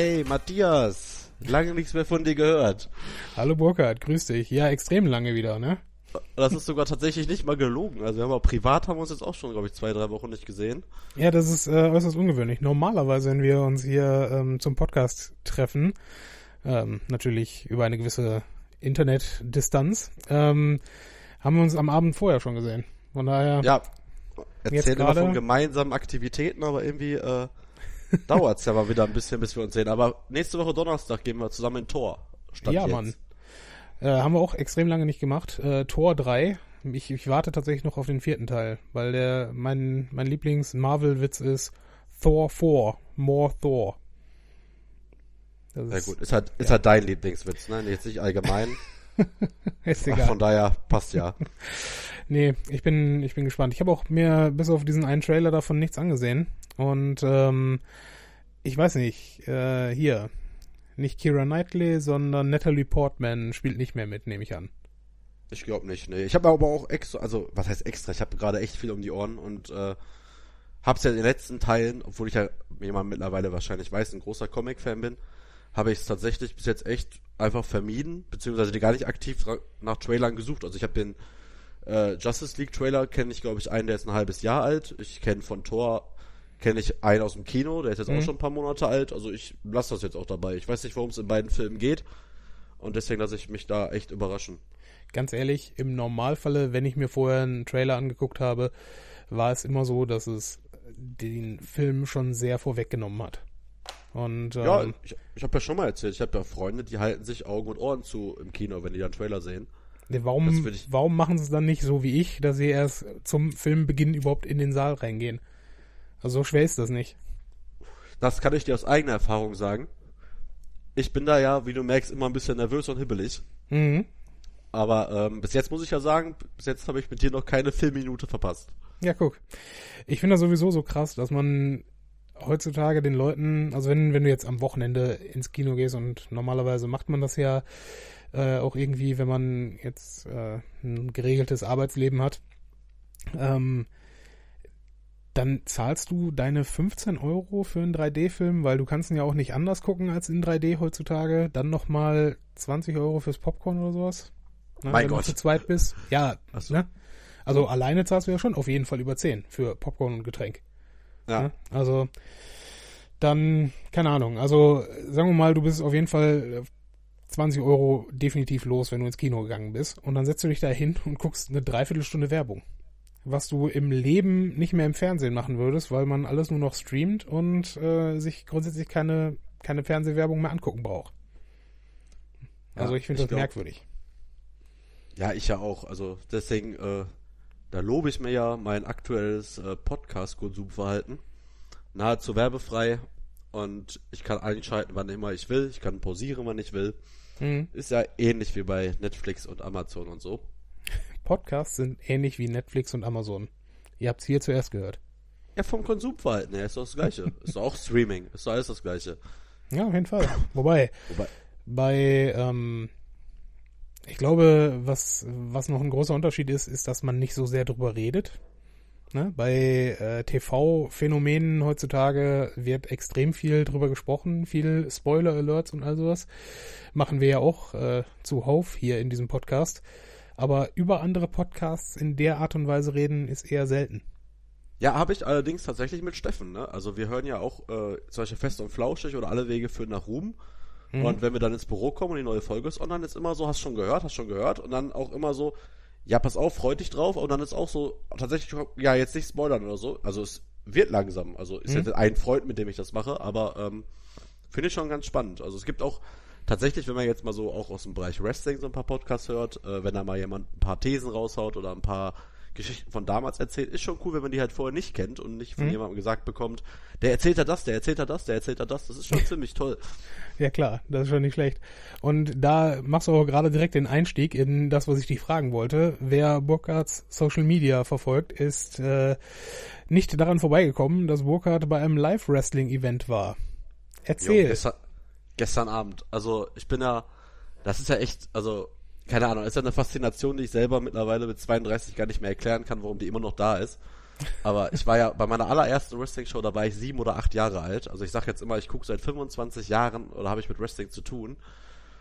Hey, Matthias. Lange nichts mehr von dir gehört. Hallo Burkhard, grüß dich. Ja, extrem lange wieder, ne? Das ist sogar tatsächlich nicht mal gelogen. Also wir haben auch privat haben wir uns jetzt auch schon, glaube ich, zwei, drei Wochen nicht gesehen. Ja, das ist äh, äußerst ungewöhnlich. Normalerweise, wenn wir uns hier ähm, zum Podcast treffen, ähm, natürlich über eine gewisse Internetdistanz, ähm, haben wir uns am Abend vorher schon gesehen. Von daher. Ja, erzählen immer von gemeinsamen Aktivitäten, aber irgendwie äh, dauert es ja mal wieder ein bisschen, bis wir uns sehen. Aber nächste Woche Donnerstag gehen wir zusammen in Tor. Statt ja, jetzt. Mann. Äh, haben wir auch extrem lange nicht gemacht. Äh, Tor 3. Ich, ich warte tatsächlich noch auf den vierten Teil, weil der mein, mein Lieblings-Marvel-Witz ist Thor 4, More Thor. Das Sehr gut. Ist halt, ist halt dein Lieblingswitz, ne? Jetzt nicht allgemein. ist egal. Von daher passt ja. nee, ich bin, ich bin gespannt. Ich habe auch mir bis auf diesen einen Trailer davon nichts angesehen. Und ähm, ich weiß nicht, äh, hier, nicht Kira Knightley, sondern Natalie Portman spielt nicht mehr mit, nehme ich an. Ich glaube nicht, nee. Ich habe aber auch extra, also was heißt extra? Ich habe gerade echt viel um die Ohren und äh, hab's ja in den letzten Teilen, obwohl ich ja, wie man mittlerweile wahrscheinlich weiß, ein großer Comic-Fan bin, habe ich es tatsächlich bis jetzt echt einfach vermieden, beziehungsweise gar nicht aktiv nach Trailern gesucht. Also ich habe den äh, Justice League Trailer kenne ich, glaube ich, einen, der ist ein halbes Jahr alt. Ich kenne von Thor kenne ich einen aus dem Kino, der ist jetzt mhm. auch schon ein paar Monate alt. Also ich lasse das jetzt auch dabei. Ich weiß nicht, worum es in beiden Filmen geht. Und deswegen lasse ich mich da echt überraschen. Ganz ehrlich, im Normalfalle, wenn ich mir vorher einen Trailer angeguckt habe, war es immer so, dass es den Film schon sehr vorweggenommen hat. Und, ähm, ja, ich, ich habe ja schon mal erzählt, ich habe ja Freunde, die halten sich Augen und Ohren zu im Kino, wenn die dann Trailer sehen. Warum, warum machen sie es dann nicht so wie ich, dass sie erst zum Filmbeginn überhaupt in den Saal reingehen? Also so schwer ist das nicht. Das kann ich dir aus eigener Erfahrung sagen. Ich bin da ja, wie du merkst, immer ein bisschen nervös und hibbelig. Mhm. Aber ähm, bis jetzt muss ich ja sagen, bis jetzt habe ich mit dir noch keine Filmminute verpasst. Ja, guck. Ich finde das sowieso so krass, dass man heutzutage den Leuten, also wenn, wenn du jetzt am Wochenende ins Kino gehst und normalerweise macht man das ja äh, auch irgendwie, wenn man jetzt äh, ein geregeltes Arbeitsleben hat, ähm, dann zahlst du deine 15 Euro für einen 3D-Film, weil du kannst ihn ja auch nicht anders gucken als in 3D heutzutage. Dann nochmal 20 Euro fürs Popcorn oder sowas. Ne, mein wenn Gott. du zu zweit bist. Ja, so. ne? Also alleine zahlst du ja schon auf jeden Fall über 10 für Popcorn und Getränk. Ja. Ne? Also dann, keine Ahnung. Also sagen wir mal, du bist auf jeden Fall 20 Euro definitiv los, wenn du ins Kino gegangen bist. Und dann setzt du dich da hin und guckst eine Dreiviertelstunde Werbung was du im Leben nicht mehr im Fernsehen machen würdest, weil man alles nur noch streamt und äh, sich grundsätzlich keine, keine Fernsehwerbung mehr angucken braucht. Also ja, ich finde das glaub, merkwürdig. Ja, ich ja auch. Also deswegen, äh, da lobe ich mir ja mein aktuelles äh, Podcast-Konsumverhalten. Nahezu werbefrei und ich kann einschalten, wann immer ich will. Ich kann pausieren, wann ich will. Mhm. Ist ja ähnlich wie bei Netflix und Amazon und so. Podcasts sind ähnlich wie Netflix und Amazon. Ihr habt es hier zuerst gehört. Ja, vom Konsumverhalten her ist doch das Gleiche. ist doch auch Streaming. Ist doch alles das Gleiche. Ja, auf jeden Fall. Wobei, Wobei. bei, ähm, ich glaube, was, was noch ein großer Unterschied ist, ist, dass man nicht so sehr drüber redet. Ne? Bei äh, TV-Phänomenen heutzutage wird extrem viel drüber gesprochen, viel Spoiler-Alerts und all sowas. Machen wir ja auch äh, zuhauf hier in diesem Podcast aber über andere Podcasts in der Art und Weise reden ist eher selten. Ja, habe ich allerdings tatsächlich mit Steffen. Ne? Also wir hören ja auch äh, solche Fest und Flauschig oder alle Wege führen nach Ruhm. Mhm. Und wenn wir dann ins Büro kommen und die neue Folge ist online, ist immer so, hast schon gehört, hast schon gehört. Und dann auch immer so, ja, pass auf, freu dich drauf. Und dann ist auch so, tatsächlich, ja, jetzt nicht spoilern oder so. Also es wird langsam. Also ist mhm. jetzt ein Freund, mit dem ich das mache, aber ähm, finde ich schon ganz spannend. Also es gibt auch tatsächlich, wenn man jetzt mal so auch aus dem Bereich Wrestling so ein paar Podcasts hört, äh, wenn da mal jemand ein paar Thesen raushaut oder ein paar Geschichten von damals erzählt, ist schon cool, wenn man die halt vorher nicht kennt und nicht von mhm. jemandem gesagt bekommt, der erzählt ja das, der erzählt ja das, der erzählt ja das. Das ist schon ziemlich toll. Ja klar, das ist schon nicht schlecht. Und da machst du auch gerade direkt den Einstieg in das, was ich dich fragen wollte. Wer Burkhards Social Media verfolgt, ist äh, nicht daran vorbeigekommen, dass Burkhard bei einem Live-Wrestling-Event war. Erzähl. Jo, gestern Abend. Also ich bin ja, das ist ja echt, also keine Ahnung, ist ja eine Faszination, die ich selber mittlerweile mit 32 gar nicht mehr erklären kann, warum die immer noch da ist. Aber ich war ja bei meiner allerersten Wrestling-Show, da war ich sieben oder acht Jahre alt. Also ich sag jetzt immer, ich gucke seit 25 Jahren oder habe ich mit Wrestling zu tun.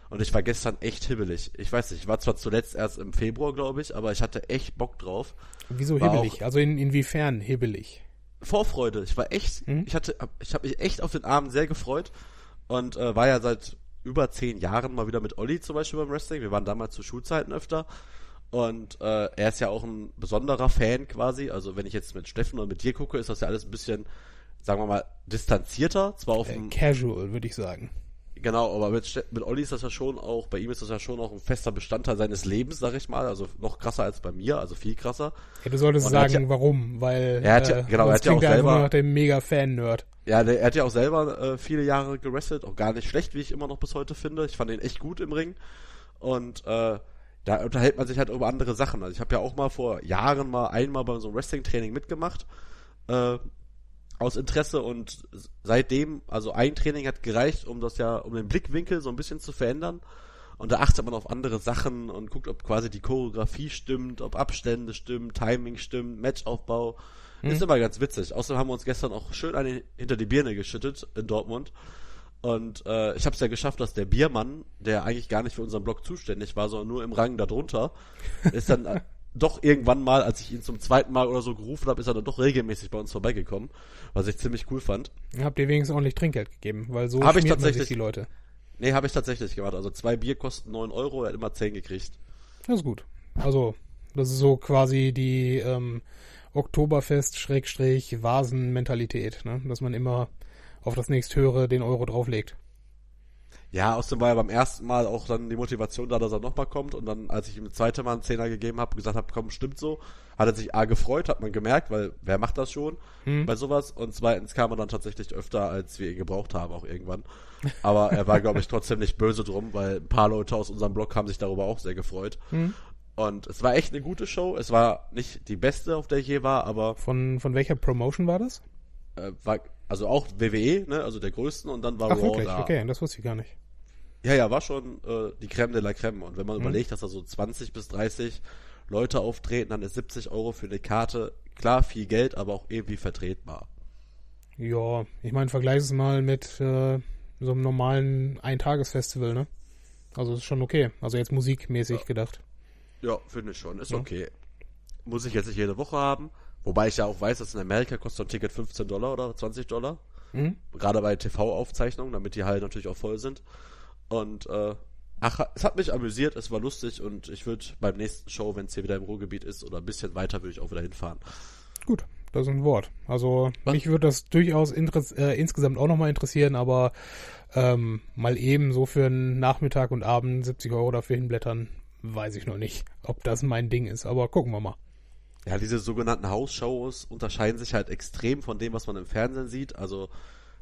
Und ich war gestern echt hibbelig. Ich weiß nicht, ich war zwar zuletzt erst im Februar, glaube ich, aber ich hatte echt Bock drauf. Wieso War hibbelig? Also in, inwiefern hibbelig? Vorfreude. Ich war echt, Mhm. ich hatte, ich habe mich echt auf den Abend sehr gefreut und äh, war ja seit über zehn Jahren mal wieder mit Olli zum Beispiel beim Wrestling. Wir waren damals zu Schulzeiten öfter und äh, er ist ja auch ein besonderer Fan quasi. Also wenn ich jetzt mit Steffen oder mit dir gucke, ist das ja alles ein bisschen, sagen wir mal, distanzierter. Zwar auf Äh, dem, casual, würde ich sagen. Genau, aber mit, mit Olli ist das ja schon auch, bei ihm ist das ja schon auch ein fester Bestandteil seines Lebens, sag ich mal. Also noch krasser als bei mir, also viel krasser. Ja, du solltest Und sagen, ja- warum, weil Er hat ja- äh, genau, er hat ja auch selber- nach dem Mega-Fan-Nerd. Ja, der, er hat ja auch selber äh, viele Jahre gewrestelt, auch gar nicht schlecht, wie ich immer noch bis heute finde. Ich fand ihn echt gut im Ring. Und äh, da unterhält man sich halt über andere Sachen. Also ich habe ja auch mal vor Jahren mal einmal bei so einem Wrestling-Training mitgemacht. Äh, aus Interesse und seitdem, also ein Training hat gereicht, um das ja, um den Blickwinkel so ein bisschen zu verändern. Und da achtet man auf andere Sachen und guckt, ob quasi die Choreografie stimmt, ob Abstände stimmen, Timing stimmt, Matchaufbau. Ist immer ganz witzig. Außerdem haben wir uns gestern auch schön eine hinter die Birne geschüttet in Dortmund. Und äh, ich habe es ja geschafft, dass der Biermann, der eigentlich gar nicht für unseren Blog zuständig war, sondern nur im Rang darunter, ist dann doch irgendwann mal, als ich ihn zum zweiten Mal oder so gerufen habe, ist er dann doch regelmäßig bei uns vorbeigekommen, was ich ziemlich cool fand. Habt ihr wenigstens ordentlich Trinkgeld gegeben, weil so Hab ich tatsächlich. die Leute. Nee, habe ich tatsächlich gemacht. Also zwei Bier kosten 9 Euro, er hat immer 10 gekriegt. Das ist gut. Also, das ist so quasi die ähm, Oktoberfest-Vasen-Mentalität, ne? dass man immer auf das nächsthöhere den Euro drauflegt. Ja, außerdem war ja beim ersten Mal auch dann die Motivation da, dass er nochmal kommt. Und dann, als ich ihm das zweite Mal einen Zehner gegeben habe, gesagt habe, komm, stimmt so, hat er sich A gefreut, hat man gemerkt, weil wer macht das schon Hm. bei sowas? Und zweitens kam er dann tatsächlich öfter, als wir ihn gebraucht haben, auch irgendwann. Aber er war, glaube ich, trotzdem nicht böse drum, weil ein paar Leute aus unserem Blog haben sich darüber auch sehr gefreut. Hm. Und es war echt eine gute Show. Es war nicht die beste, auf der ich je war, aber Von, von welcher Promotion war das? äh, war also auch WWE, ne, also der größten und dann war Ach Raw wirklich? da. Okay, das wusste ich gar nicht. Ja, ja, war schon äh, die Creme de la Creme. Und wenn man Mhm. überlegt, dass da so 20 bis 30 Leute auftreten, dann ist 70 Euro für eine Karte klar viel Geld, aber auch irgendwie vertretbar. Ja, ich meine, vergleich es mal mit äh, so einem normalen Eintagesfestival, ne? Also ist schon okay. Also jetzt musikmäßig Ja. gedacht. Ja, finde ich schon. Ist Ja. okay. Muss ich jetzt nicht jede Woche haben. Wobei ich ja auch weiß, dass in Amerika kostet ein Ticket 15 Dollar oder 20 Dollar. Mhm. Gerade bei TV-Aufzeichnungen, damit die halt natürlich auch voll sind. Und äh, ach, es hat mich amüsiert, es war lustig und ich würde beim nächsten Show, wenn es hier wieder im Ruhrgebiet ist oder ein bisschen weiter, würde ich auch wieder hinfahren. Gut, das ist ein Wort. Also Was? mich würde das durchaus äh, insgesamt auch nochmal interessieren, aber ähm, mal eben so für einen Nachmittag und Abend 70 Euro dafür hinblättern, weiß ich noch nicht, ob das mein Ding ist. Aber gucken wir mal. Ja, diese sogenannten House-Shows unterscheiden sich halt extrem von dem, was man im Fernsehen sieht. Also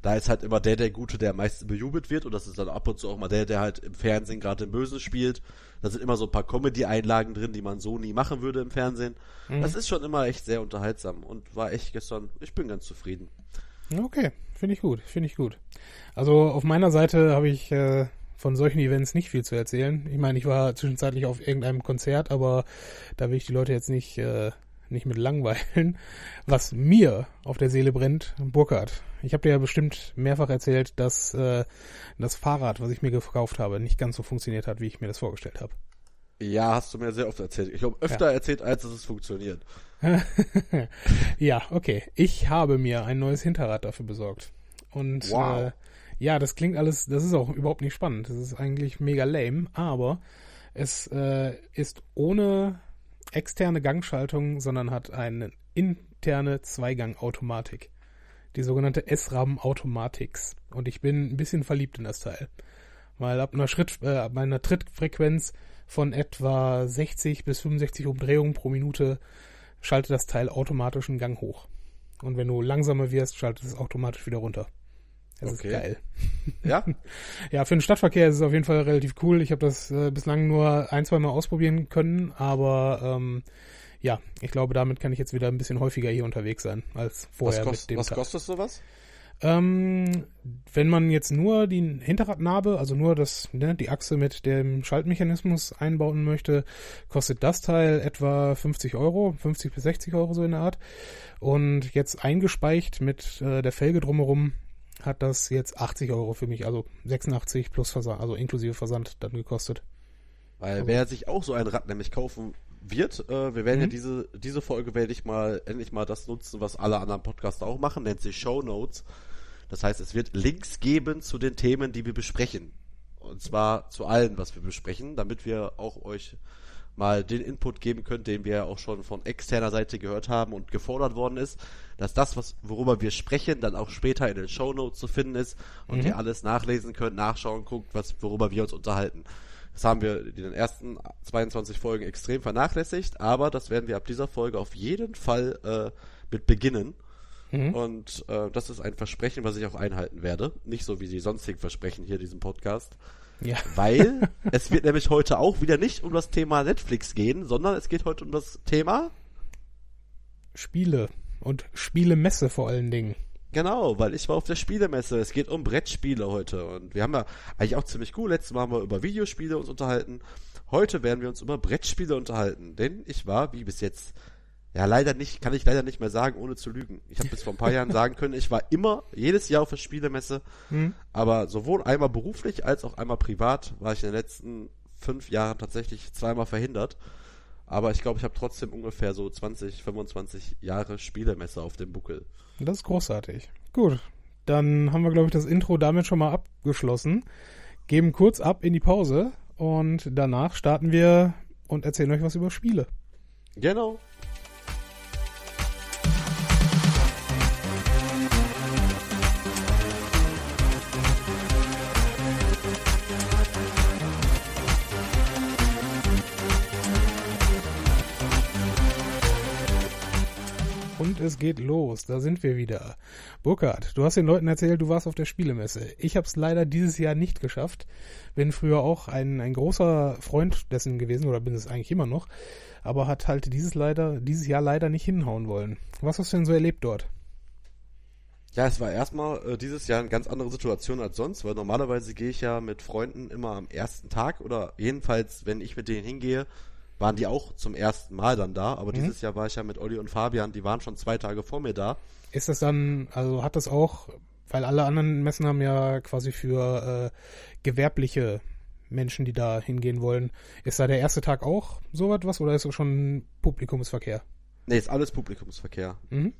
da ist halt immer der der Gute, der am meisten bejubelt wird und das ist dann ab und zu auch mal der, der halt im Fernsehen gerade den Bösen spielt. Da sind immer so ein paar Comedy-Einlagen drin, die man so nie machen würde im Fernsehen. Das ist schon immer echt sehr unterhaltsam und war echt gestern, ich bin ganz zufrieden. Okay, finde ich gut, finde ich gut. Also auf meiner Seite habe ich äh, von solchen Events nicht viel zu erzählen. Ich meine, ich war zwischenzeitlich auf irgendeinem Konzert, aber da will ich die Leute jetzt nicht, äh, nicht mit langweilen. Was mir auf der Seele brennt, Burkhard. Ich habe dir ja bestimmt mehrfach erzählt, dass äh, das Fahrrad, was ich mir gekauft habe, nicht ganz so funktioniert hat, wie ich mir das vorgestellt habe. Ja, hast du mir sehr oft erzählt. Ich glaube, öfter erzählt, als dass es funktioniert. ja, okay. Ich habe mir ein neues Hinterrad dafür besorgt. Und Wow. äh, ja, das klingt alles, das ist auch überhaupt nicht spannend. Das ist eigentlich mega lame, aber es äh, ist ohne externe Gangschaltung, sondern hat eine interne Zweigang-Automatik. Die sogenannte S-Ram Automatics. Und ich bin ein bisschen verliebt in das Teil. Weil ab einer Schritt, äh, ab einer Trittfrequenz von etwa 60 bis 65 Umdrehungen pro Minute schaltet das Teil automatisch einen Gang hoch. Und wenn du langsamer wirst, schaltet es automatisch wieder runter. Das Okay. ist geil. Ja? Ja, für den Stadtverkehr ist es auf jeden Fall relativ cool. Ich habe das äh, bislang nur ein, zwei Mal ausprobieren können, aber ähm, ja, ich glaube, damit kann ich jetzt wieder ein bisschen häufiger hier unterwegs sein als vorher was, kost, mit dem was kostet sowas? Ähm, wenn man jetzt nur die Hinterradnabe, also nur das, ne, die Achse mit dem Schaltmechanismus einbauen möchte, kostet das Teil etwa 50 Euro, 50 bis 60 Euro so in der Art. Und jetzt eingespeicht mit äh, der Felge drumherum hat das jetzt 80 Euro für mich, also 86 plus Versand, also inklusive Versand dann gekostet. Weil wer sich auch so ein Rad nämlich kaufen wird, äh, wir werden mhm. ja diese, diese Folge werde ich mal endlich mal das nutzen, was alle anderen Podcaster auch machen, nennt sich Show Notes. Das heißt, es wird Links geben zu den Themen, die wir besprechen. Und zwar zu allen, was wir besprechen, damit wir auch euch mal den Input geben können, den wir auch schon von externer Seite gehört haben und gefordert worden ist, dass das, was, worüber wir sprechen, dann auch später in den Show Notes zu finden ist und mhm. ihr alles nachlesen könnt, nachschauen, guckt, was, worüber wir uns unterhalten. Das haben wir in den ersten 22 Folgen extrem vernachlässigt, aber das werden wir ab dieser Folge auf jeden Fall äh, mit beginnen. Mhm. Und äh, das ist ein Versprechen, was ich auch einhalten werde. Nicht so wie die sonstigen Versprechen hier in diesem Podcast. Ja. Weil es wird nämlich heute auch wieder nicht um das Thema Netflix gehen, sondern es geht heute um das Thema Spiele und Spielemesse vor allen Dingen. Genau, weil ich war auf der Spielemesse. Es geht um Brettspiele heute und wir haben ja eigentlich auch ziemlich cool. Letztes Mal haben wir über Videospiele uns unterhalten. Heute werden wir uns über Brettspiele unterhalten, denn ich war wie bis jetzt ja, leider nicht, kann ich leider nicht mehr sagen, ohne zu lügen. Ich habe bis vor ein paar Jahren sagen können, ich war immer, jedes Jahr auf der Spielemesse, hm. aber sowohl einmal beruflich als auch einmal privat war ich in den letzten fünf Jahren tatsächlich zweimal verhindert. Aber ich glaube, ich habe trotzdem ungefähr so 20, 25 Jahre Spielemesse auf dem Buckel. Das ist großartig. Gut, dann haben wir, glaube ich, das Intro damit schon mal abgeschlossen. Geben kurz ab in die Pause und danach starten wir und erzählen euch was über Spiele. Genau. Und es geht los. Da sind wir wieder. Burkhard, du hast den Leuten erzählt, du warst auf der Spielemesse. Ich habe es leider dieses Jahr nicht geschafft. Bin früher auch ein, ein großer Freund dessen gewesen, oder bin es eigentlich immer noch, aber hat halt dieses leider, dieses Jahr leider nicht hinhauen wollen. Was hast du denn so erlebt dort? Ja, es war erstmal äh, dieses Jahr eine ganz andere Situation als sonst, weil normalerweise gehe ich ja mit Freunden immer am ersten Tag oder jedenfalls, wenn ich mit denen hingehe, waren die auch zum ersten Mal dann da, aber mhm. dieses Jahr war ich ja mit Olli und Fabian, die waren schon zwei Tage vor mir da. Ist das dann, also hat das auch, weil alle anderen Messen haben ja quasi für äh, gewerbliche Menschen, die da hingehen wollen. Ist da der erste Tag auch so etwas oder ist es schon Publikumsverkehr? Nee, ist alles Publikumsverkehr. Mhm.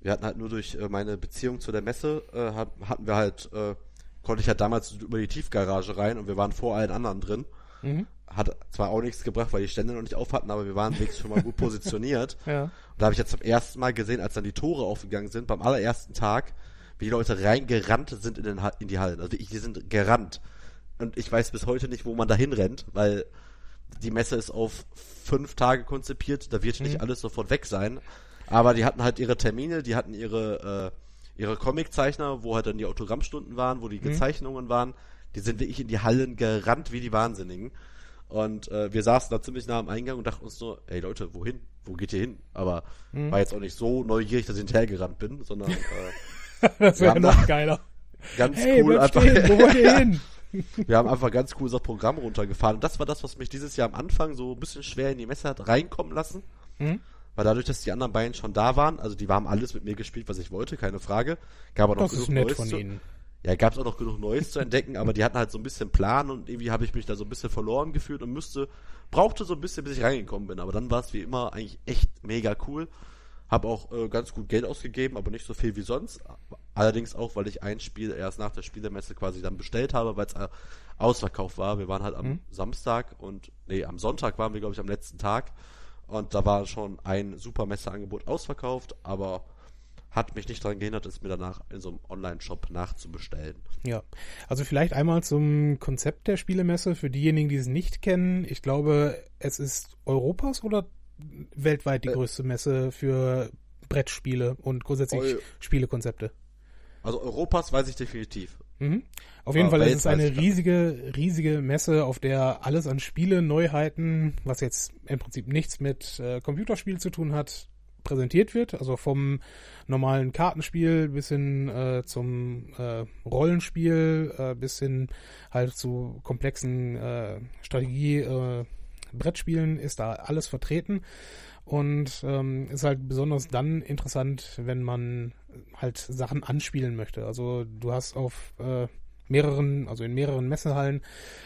Wir hatten halt nur durch äh, meine Beziehung zu der Messe, äh, hatten wir halt, äh, konnte ich halt damals über die Tiefgarage rein und wir waren vor allen anderen drin. Mhm hat zwar auch nichts gebracht, weil die Stände noch nicht auf hatten, aber wir waren wenigstens schon mal gut positioniert. ja. Und da habe ich jetzt zum ersten Mal gesehen, als dann die Tore aufgegangen sind, beim allerersten Tag, wie die Leute reingerannt sind in, den, in die Hallen. Also die sind gerannt. Und ich weiß bis heute nicht, wo man dahin rennt, weil die Messe ist auf fünf Tage konzipiert, da wird mhm. nicht alles sofort weg sein. Aber die hatten halt ihre Termine, die hatten ihre, äh, ihre Comiczeichner, wo halt dann die Autogrammstunden waren, wo die mhm. Gezeichnungen waren. Die sind wirklich in die Hallen gerannt wie die Wahnsinnigen. Und äh, wir saßen da ziemlich nah am Eingang und dachten uns nur, ey Leute, wohin? Wo geht ihr hin? Aber mhm. war jetzt auch nicht so neugierig, dass ich hinterhergerannt bin, sondern äh, das wäre noch geiler. Ganz hey, cool einfach. Stehen, wo wollt ihr hin? wir haben einfach ganz cool das Programm runtergefahren. Und das war das, was mich dieses Jahr am Anfang so ein bisschen schwer in die Messe hat reinkommen lassen. Mhm. Weil dadurch, dass die anderen beiden schon da waren, also die haben alles mit mir gespielt, was ich wollte, keine Frage. Gab aber noch das ist nett von ihnen ja, gab es auch noch genug Neues zu entdecken, aber die hatten halt so ein bisschen Plan und irgendwie habe ich mich da so ein bisschen verloren gefühlt und müsste, brauchte so ein bisschen, bis ich reingekommen bin. Aber dann war es wie immer eigentlich echt mega cool. Hab auch äh, ganz gut Geld ausgegeben, aber nicht so viel wie sonst. Allerdings auch, weil ich ein Spiel erst nach der Spielermesse quasi dann bestellt habe, weil es äh, ausverkauft war. Wir waren halt am mhm. Samstag und, nee, am Sonntag waren wir, glaube ich, am letzten Tag. Und da war schon ein super Messeangebot ausverkauft, aber hat mich nicht daran gehindert, es mir danach in so einem Online-Shop nachzubestellen. Ja, also vielleicht einmal zum Konzept der Spielemesse für diejenigen, die es nicht kennen. Ich glaube, es ist Europas oder weltweit die äh, größte Messe für Brettspiele und grundsätzlich Eu Spielekonzepte. Also Europas weiß ich definitiv. Mhm. Auf jeden Aber Fall ist es eine riesige, riesige Messe, auf der alles an Spiele, Neuheiten, was jetzt im Prinzip nichts mit äh, Computerspiel zu tun hat, präsentiert wird, also vom normalen Kartenspiel bis hin äh, zum äh, Rollenspiel, äh, bis hin halt zu komplexen äh, Strategie, äh, Brettspielen ist da alles vertreten und ähm, ist halt besonders dann interessant, wenn man halt Sachen anspielen möchte. Also du hast auf äh, mehreren, also in mehreren Messehallen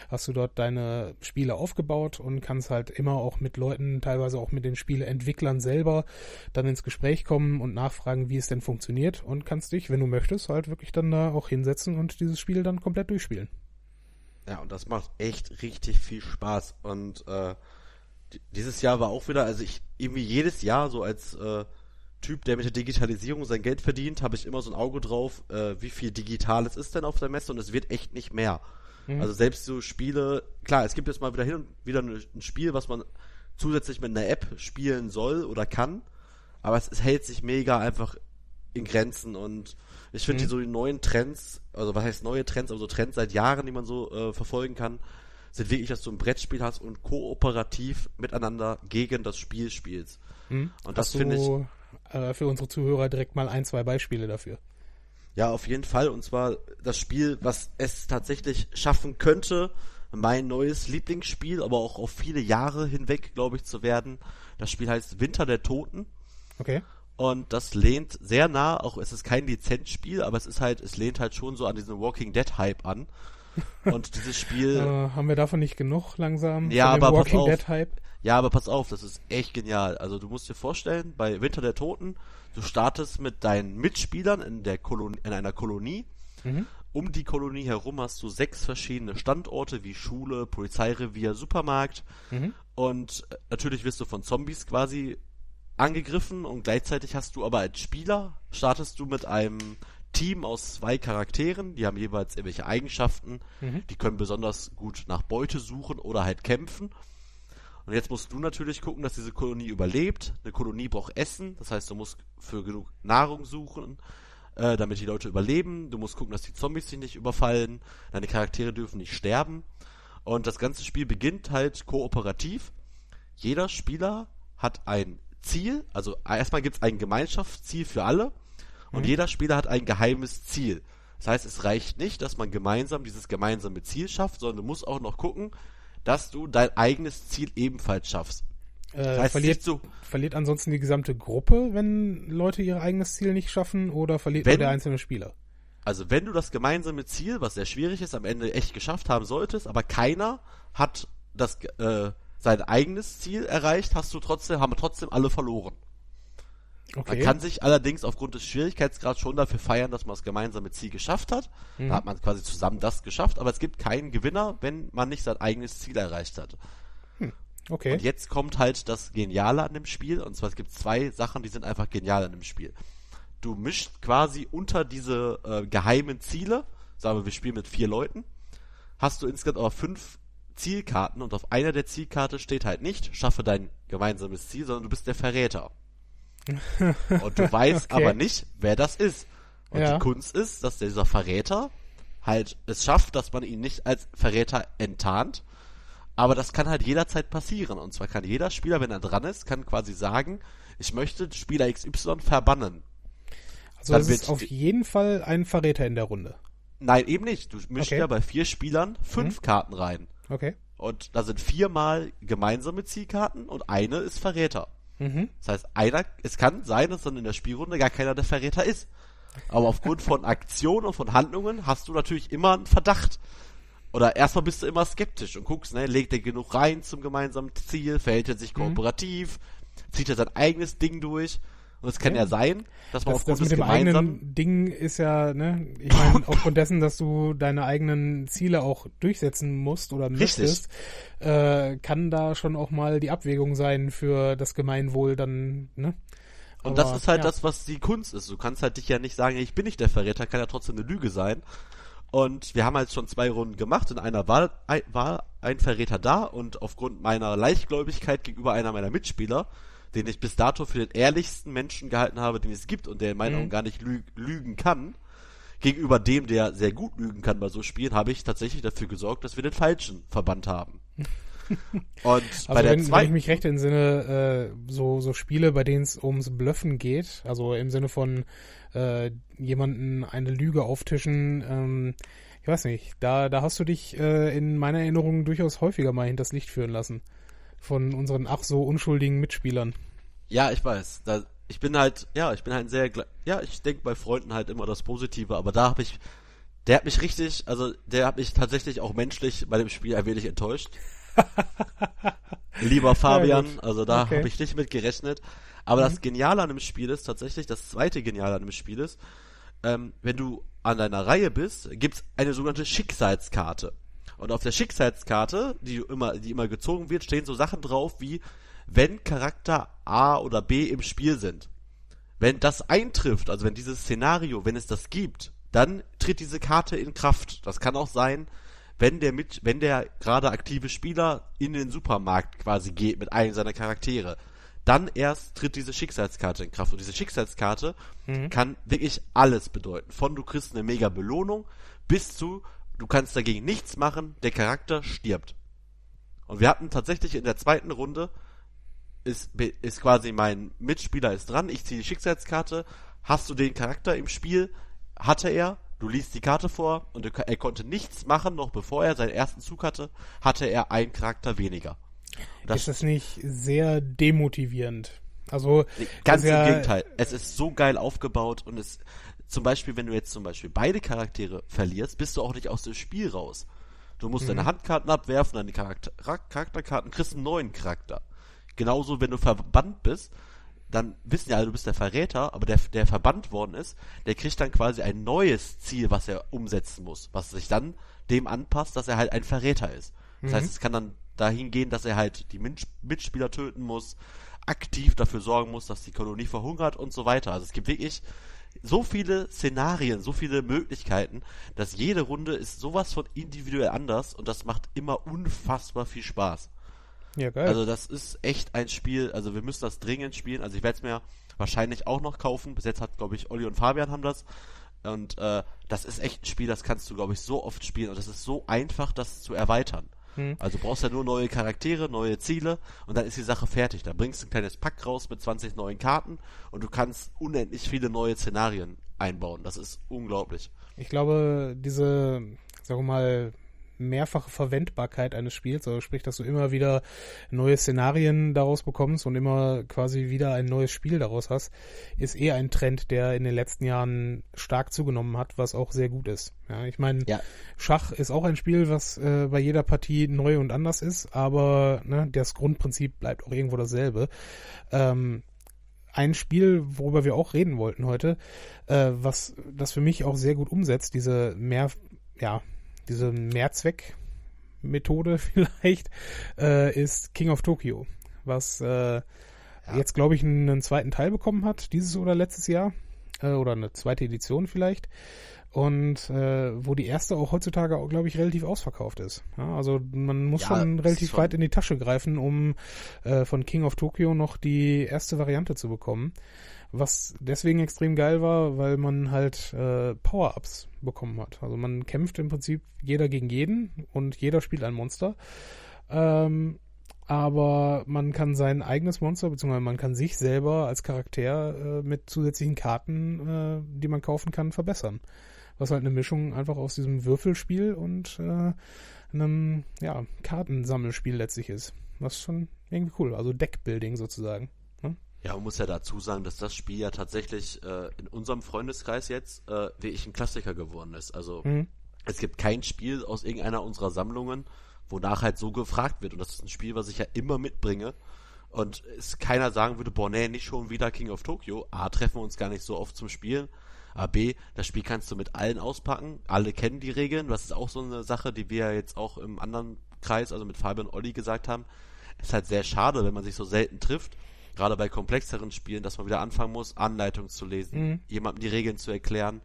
hast du dort deine Spiele aufgebaut und kannst halt immer auch mit Leuten, teilweise auch mit den Spieleentwicklern selber, dann ins Gespräch kommen und nachfragen, wie es denn funktioniert und kannst dich, wenn du möchtest, halt wirklich dann da auch hinsetzen und dieses Spiel dann komplett durchspielen. Ja, und das macht echt richtig viel Spaß. Und äh, dieses Jahr war auch wieder, also ich irgendwie jedes Jahr so als äh, Typ, der mit der Digitalisierung sein Geld verdient, habe ich immer so ein Auge drauf, äh, wie viel Digitales ist denn auf der Messe und es wird echt nicht mehr. Mhm. Also selbst so Spiele, klar, es gibt jetzt mal wieder hin und wieder ein Spiel, was man zusätzlich mit einer App spielen soll oder kann, aber es, es hält sich mega einfach in Grenzen und ich finde mhm. die so die neuen Trends, also was heißt neue Trends, aber so Trends seit Jahren, die man so äh, verfolgen kann, sind wirklich, dass du ein Brettspiel hast und kooperativ miteinander gegen das Spiel spielst. Mhm. Und das finde ich äh, für unsere Zuhörer direkt mal ein, zwei Beispiele dafür. Ja, auf jeden Fall. Und zwar das Spiel, was es tatsächlich schaffen könnte, mein neues Lieblingsspiel, aber auch auf viele Jahre hinweg, glaube ich, zu werden. Das Spiel heißt Winter der Toten. Okay. Und das lehnt sehr nah, auch es ist kein Lizenzspiel, aber es ist halt, es lehnt halt schon so an diesen Walking Dead Hype an. Und dieses Spiel. äh, haben wir davon nicht genug langsam? Ja, aber Walking Dead Hype? Ja, aber pass auf, das ist echt genial. Also du musst dir vorstellen, bei Winter der Toten, du startest mit deinen Mitspielern in der Kolonie, in einer Kolonie. Mhm. Um die Kolonie herum hast du sechs verschiedene Standorte wie Schule, Polizeirevier, Supermarkt. Mhm. Und äh, natürlich wirst du von Zombies quasi angegriffen und gleichzeitig hast du aber als Spieler startest du mit einem Team aus zwei Charakteren, die haben jeweils irgendwelche Eigenschaften, mhm. die können besonders gut nach Beute suchen oder halt kämpfen. Und jetzt musst du natürlich gucken, dass diese Kolonie überlebt. Eine Kolonie braucht Essen, das heißt, du musst für genug Nahrung suchen, äh, damit die Leute überleben. Du musst gucken, dass die Zombies sich nicht überfallen. Deine Charaktere dürfen nicht sterben. Und das ganze Spiel beginnt halt kooperativ. Jeder Spieler hat ein Ziel, also erstmal gibt es ein Gemeinschaftsziel für alle und mhm. jeder Spieler hat ein geheimes Ziel. Das heißt, es reicht nicht, dass man gemeinsam dieses gemeinsame Ziel schafft, sondern du musst auch noch gucken, dass du dein eigenes Ziel ebenfalls schaffst. Äh, das heißt, verliert, so, verliert ansonsten die gesamte Gruppe, wenn Leute ihr eigenes Ziel nicht schaffen, oder verliert wenn, nur der einzelne Spieler? Also wenn du das gemeinsame Ziel, was sehr schwierig ist, am Ende echt geschafft haben solltest, aber keiner hat das äh, sein eigenes Ziel erreicht, hast du trotzdem, haben trotzdem alle verloren. Okay. Man kann sich allerdings aufgrund des Schwierigkeitsgrads schon dafür feiern, dass man das gemeinsame Ziel geschafft hat. Mhm. Da hat man quasi zusammen das geschafft, aber es gibt keinen Gewinner, wenn man nicht sein eigenes Ziel erreicht hat. Hm. Okay. Und jetzt kommt halt das Geniale an dem Spiel, und zwar es gibt zwei Sachen, die sind einfach genial an dem Spiel. Du mischt quasi unter diese äh, geheimen Ziele, sagen wir, wir spielen mit vier Leuten, hast du insgesamt aber fünf Zielkarten und auf einer der Zielkarte steht halt nicht, schaffe dein gemeinsames Ziel, sondern du bist der Verräter. Und du weißt okay. aber nicht, wer das ist. Und ja. die Kunst ist, dass dieser Verräter halt es schafft, dass man ihn nicht als Verräter enttarnt. Aber das kann halt jederzeit passieren. Und zwar kann jeder Spieler, wenn er dran ist, kann quasi sagen, ich möchte Spieler XY verbannen. Also es ist auf jeden Fall ein Verräter in der Runde. Nein, eben nicht. Du mischst okay. ja bei vier Spielern fünf mhm. Karten rein. Okay. Und da sind viermal gemeinsame Zielkarten und eine ist Verräter. Mhm. Das heißt, einer, es kann sein, dass dann in der Spielrunde gar keiner der Verräter ist. Aber aufgrund von Aktionen und von Handlungen hast du natürlich immer einen Verdacht. Oder erstmal bist du immer skeptisch und guckst, ne, legt er genug rein zum gemeinsamen Ziel, verhält er sich mhm. kooperativ, mhm. zieht er sein eigenes Ding durch. Und es kann ja. ja sein, dass man das, aufgrund das mit des dem eigenen Ding ist ja, ne, ich meine, aufgrund dessen, dass du deine eigenen Ziele auch durchsetzen musst oder möchtest, äh, kann da schon auch mal die Abwägung sein für das Gemeinwohl dann, ne? Und Aber, das ist halt ja. das, was die Kunst ist. Du kannst halt dich ja nicht sagen, ich bin nicht der Verräter, kann ja trotzdem eine Lüge sein. Und wir haben halt schon zwei Runden gemacht. In einer war, war ein Verräter da und aufgrund meiner Leichtgläubigkeit gegenüber einer meiner Mitspieler den ich bis dato für den ehrlichsten Menschen gehalten habe, den es gibt und der in meinen mhm. Augen gar nicht lü lügen kann, gegenüber dem, der sehr gut lügen kann bei so Spielen, habe ich tatsächlich dafür gesorgt, dass wir den Falschen verbannt haben. Und also bei der wenn, wenn ich mich recht entsinne, äh, so, so Spiele, bei denen es ums Blöffen geht, also im Sinne von äh, jemanden eine Lüge auftischen, ähm, ich weiß nicht, da, da hast du dich äh, in meiner Erinnerung durchaus häufiger mal hinters Licht führen lassen. Von unseren ach so unschuldigen Mitspielern. Ja, ich weiß. Da, ich bin halt, ja, ich bin halt sehr, ja, ich denke bei Freunden halt immer das Positive, aber da habe ich, der hat mich richtig, also der hat mich tatsächlich auch menschlich bei dem Spiel ein wenig enttäuscht. Lieber Fabian, ja, also da okay. habe ich nicht mit gerechnet. Aber mhm. das Geniale an dem Spiel ist tatsächlich, das zweite Geniale an dem Spiel ist, ähm, wenn du an deiner Reihe bist, gibt's eine sogenannte Schicksalskarte. Und auf der Schicksalskarte, die immer, die immer gezogen wird, stehen so Sachen drauf wie, wenn Charakter A oder B im Spiel sind. Wenn das eintrifft, also wenn dieses Szenario, wenn es das gibt, dann tritt diese Karte in Kraft. Das kann auch sein, wenn der mit, wenn der gerade aktive Spieler in den Supermarkt quasi geht mit einem seiner Charaktere dann erst tritt diese Schicksalskarte in Kraft. Und diese Schicksalskarte mhm. kann wirklich alles bedeuten. Von du kriegst eine mega Belohnung bis zu du kannst dagegen nichts machen, der Charakter stirbt. Und wir hatten tatsächlich in der zweiten Runde ist, ist quasi mein Mitspieler ist dran, ich ziehe die Schicksalskarte, hast du den Charakter im Spiel, hatte er, du liest die Karte vor und er konnte nichts machen, noch bevor er seinen ersten Zug hatte, hatte er einen Charakter weniger. Das ist das nicht sehr demotivierend? Also ganz im ja Gegenteil. Es ist so geil aufgebaut und es zum Beispiel, wenn du jetzt zum Beispiel beide Charaktere verlierst, bist du auch nicht aus dem Spiel raus. Du musst mhm. deine Handkarten abwerfen, deine Charakter Charakterkarten, kriegst einen neuen Charakter. Genauso, wenn du verbannt bist, dann wissen ja alle, du bist der Verräter, aber der, der verbannt worden ist, der kriegt dann quasi ein neues Ziel, was er umsetzen muss, was sich dann dem anpasst, dass er halt ein Verräter ist. Das mhm. heißt, es kann dann dahin gehen, dass er halt die Mitspieler töten muss, aktiv dafür sorgen muss, dass die Kolonie verhungert und so weiter. Also es gibt wirklich so viele Szenarien, so viele Möglichkeiten, dass jede Runde ist sowas von individuell anders und das macht immer unfassbar viel Spaß. Ja, geil. Also das ist echt ein Spiel, also wir müssen das dringend spielen. Also ich werde es mir wahrscheinlich auch noch kaufen. Bis jetzt hat, glaube ich, Olli und Fabian haben das. Und äh, das ist echt ein Spiel, das kannst du, glaube ich, so oft spielen und das ist so einfach, das zu erweitern. Hm. Also brauchst ja nur neue Charaktere, neue Ziele und dann ist die Sache fertig. Da bringst du ein kleines Pack raus mit 20 neuen Karten und du kannst unendlich viele neue Szenarien einbauen. Das ist unglaublich. Ich glaube, diese, sagen wir mal, mehrfache Verwendbarkeit eines Spiels, also sprich, dass du immer wieder neue Szenarien daraus bekommst und immer quasi wieder ein neues Spiel daraus hast, ist eh ein Trend, der in den letzten Jahren stark zugenommen hat, was auch sehr gut ist. Ja, ich meine, ja. Schach ist auch ein Spiel, was äh, bei jeder Partie neu und anders ist, aber ne, das Grundprinzip bleibt auch irgendwo dasselbe. Ähm, ein Spiel, worüber wir auch reden wollten heute, äh, was das für mich auch sehr gut umsetzt, diese mehr, ja, diese Mehrzweck-Methode vielleicht, äh, ist King of Tokyo, was äh, ja. jetzt, glaube ich, einen, zweiten Teil bekommen hat, dieses oder letztes Jahr, äh, oder eine zweite Edition vielleicht. Und äh, wo die erste auch heutzutage, glaube ich, relativ ausverkauft ist. Ja, also man muss ja, schon relativ schon. weit in die Tasche greifen, um äh, von King of Tokyo noch die erste Variante zu bekommen. Was deswegen extrem geil war, weil man halt äh, Power-Ups bekommen hat. Also man kämpft im Prinzip jeder gegen jeden und jeder spielt ein Monster. Ähm, aber man kann sein eigenes Monster, beziehungsweise man kann sich selber als Charakter äh, mit zusätzlichen Karten, äh, die man kaufen kann, verbessern. Was halt eine Mischung einfach aus diesem Würfelspiel und äh, einem ja, Kartensammelspiel letztlich ist. Was schon irgendwie cool, also Deckbuilding sozusagen. Ja, man muss ja dazu sagen, dass das Spiel ja tatsächlich äh, in unserem Freundeskreis jetzt äh, wirklich ein Klassiker geworden ist. Also mhm. es gibt kein Spiel aus irgendeiner unserer Sammlungen, wonach halt so gefragt wird. Und das ist ein Spiel, was ich ja immer mitbringe. Und es keiner sagen würde, boah, nee, nicht schon wieder King of Tokyo. A, treffen wir uns gar nicht so oft zum Spielen. A, B, das Spiel kannst du mit allen auspacken. Alle kennen die Regeln. Das ist auch so eine Sache, die wir jetzt auch im anderen Kreis, also mit Fabian und Olli gesagt haben. Ist halt sehr schade, wenn man sich so selten trifft gerade bei komplexeren Spielen, dass man wieder anfangen muss, Anleitungen zu lesen, mhm. jemandem die Regeln zu erklären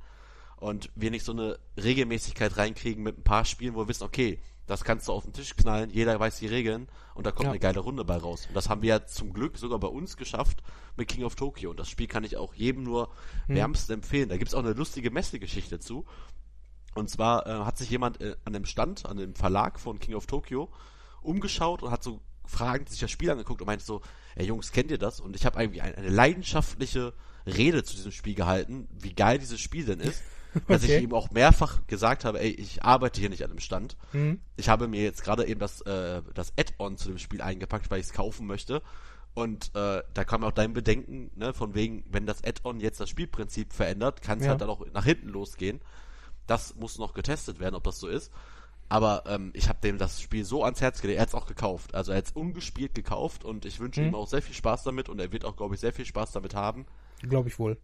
und wir nicht so eine Regelmäßigkeit reinkriegen mit ein paar Spielen, wo wir wissen, okay, das kannst du auf den Tisch knallen, jeder weiß die Regeln und da kommt ja. eine geile Runde bei raus. Und das haben wir ja zum Glück sogar bei uns geschafft mit King of Tokyo. Und das Spiel kann ich auch jedem nur mhm. wärmstens empfehlen. Da gibt's auch eine lustige Messegeschichte zu. Und zwar äh, hat sich jemand äh, an dem Stand, an dem Verlag von King of Tokyo umgeschaut und hat so fragend sich das Spiel angeguckt und meinte so, ey Jungs, kennt ihr das? Und ich habe irgendwie eine, leidenschaftliche Rede zu diesem Spiel gehalten, wie geil dieses Spiel denn ist. Dass ich ihm auch mehrfach gesagt habe, ey, ich arbeite hier nicht an dem Stand. Mhm. Ich habe mir jetzt gerade eben das, äh, das Add-on zu dem Spiel eingepackt, weil ich es kaufen möchte. Und äh, da kam auch dein Bedenken, ne, von wegen, wenn das Add-on jetzt das Spielprinzip verändert, kann es Ja. halt dann auch nach hinten losgehen. Das muss noch getestet werden, ob das so ist. Aber ähm, ich habe dem das Spiel so ans Herz gelegt. Er hat es auch gekauft. Also er hat es ungespielt gekauft und ich wünsche Mhm. ihm auch sehr viel Spaß damit und er wird auch, glaube ich, sehr viel Spaß damit haben. Glaube ich wohl.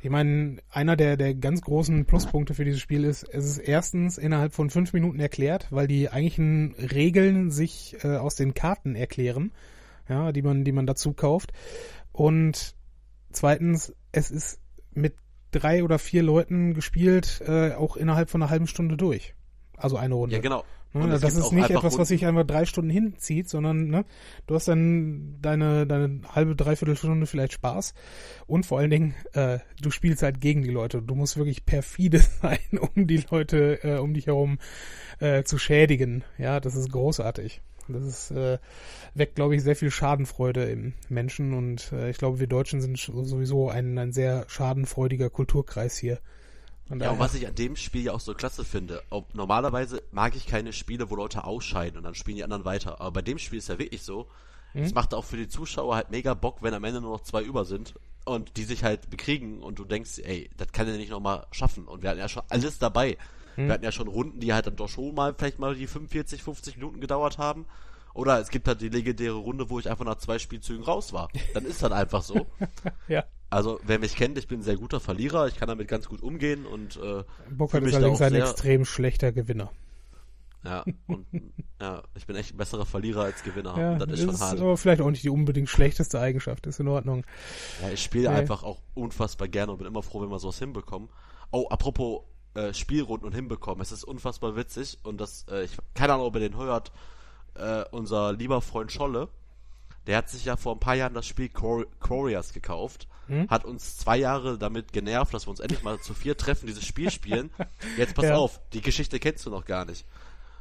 Ich meine, einer der, der ganz großen Pluspunkte für dieses Spiel ist, es ist erstens innerhalb von fünf Minuten erklärt, weil die eigentlichen Regeln sich äh, aus den Karten erklären, ja, die man, die man dazu kauft. Und zweitens, es ist mit drei oder vier Leuten gespielt, äh, auch innerhalb von einer halben Stunde durch. Also eine Runde. Ja, genau. Ne, Und das ist nicht etwas, was sich einfach drei Stunden hinzieht, sondern ne, du hast dann deine, deine halbe, dreiviertel Stunde vielleicht Spaß und vor allen Dingen, äh, du spielst halt gegen die Leute. Du musst wirklich perfide sein, um die Leute äh, um dich herum äh, zu schädigen. Ja, das ist großartig. Das ist, äh, weckt, glaube ich, sehr viel Schadenfreude im Menschen und äh, ich glaube, wir Deutschen sind sowieso ein, ein sehr schadenfreudiger Kulturkreis hier. Ja, und was ich an dem Spiel ja auch so klasse finde, ob, normalerweise mag ich keine Spiele, wo Leute ausscheiden und dann spielen die anderen weiter. Aber bei dem Spiel ist ja wirklich so, Mhm. es macht auch für die Zuschauer halt mega Bock, wenn am Ende nur noch zwei über sind und die sich halt bekriegen und du denkst, ey, das kann er nicht nochmal schaffen. Und wir hatten ja schon alles dabei. Mhm. Wir hatten ja schon Runden, die halt dann doch schon mal vielleicht mal die 45, 50 Minuten gedauert haben. Oder es gibt halt die legendäre Runde, wo ich einfach nach zwei Spielzügen raus war. Dann ist das einfach so. ja. Also, wer mich kennt, ich bin ein sehr guter Verlierer, ich kann damit ganz gut umgehen und äh, Burkhardt ist allerdings ein extrem schlechter Gewinner. Ja, und ja, ich bin echt ein besserer Verlierer als Gewinner. Ja, das ist schon hart. aber vielleicht auch nicht die unbedingt schlechteste Eigenschaft, ist in Ordnung. Ja, ich spiele Nee. einfach auch unfassbar gerne und bin immer froh, wenn wir sowas hinbekommen. Oh, apropos äh, Spielrunden und hinbekommen. Es ist unfassbar witzig und das, äh, ich keine Ahnung, ob ihr den hört, äh, unser lieber Freund Scholle, der hat sich ja vor ein paar Jahren das Spiel Corias gekauft, Hm? hat uns zwei Jahre damit genervt, dass wir uns endlich mal zu vier treffen, dieses Spiel spielen. Jetzt pass Ja. auf, die Geschichte kennst du noch gar nicht.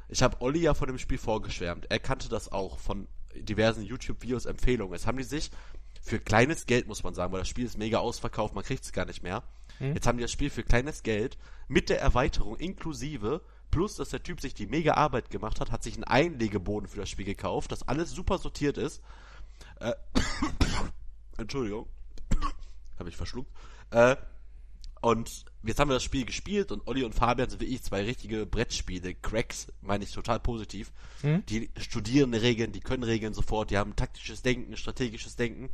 Ich habe Olli ja von dem Spiel vorgeschwärmt. Er kannte das auch von diversen YouTube-Videos, Empfehlungen. Jetzt haben die sich für kleines Geld, muss man sagen, weil das Spiel ist mega ausverkauft, man kriegt es gar nicht mehr. Jetzt haben die das Spiel für kleines Geld mit der Erweiterung inklusive, plus dass der Typ sich die mega Arbeit gemacht hat, hat sich einen Einlegeboden für das Spiel gekauft, das alles super sortiert ist. Äh, Entschuldigung. Habe ich verschluckt. Äh, und jetzt haben wir das Spiel gespielt und Olli und Fabian sind wirklich zwei richtige Brettspiele. Cracks, meine ich total positiv. Die studieren Regeln, die können Regeln sofort, die haben taktisches Denken, strategisches Denken.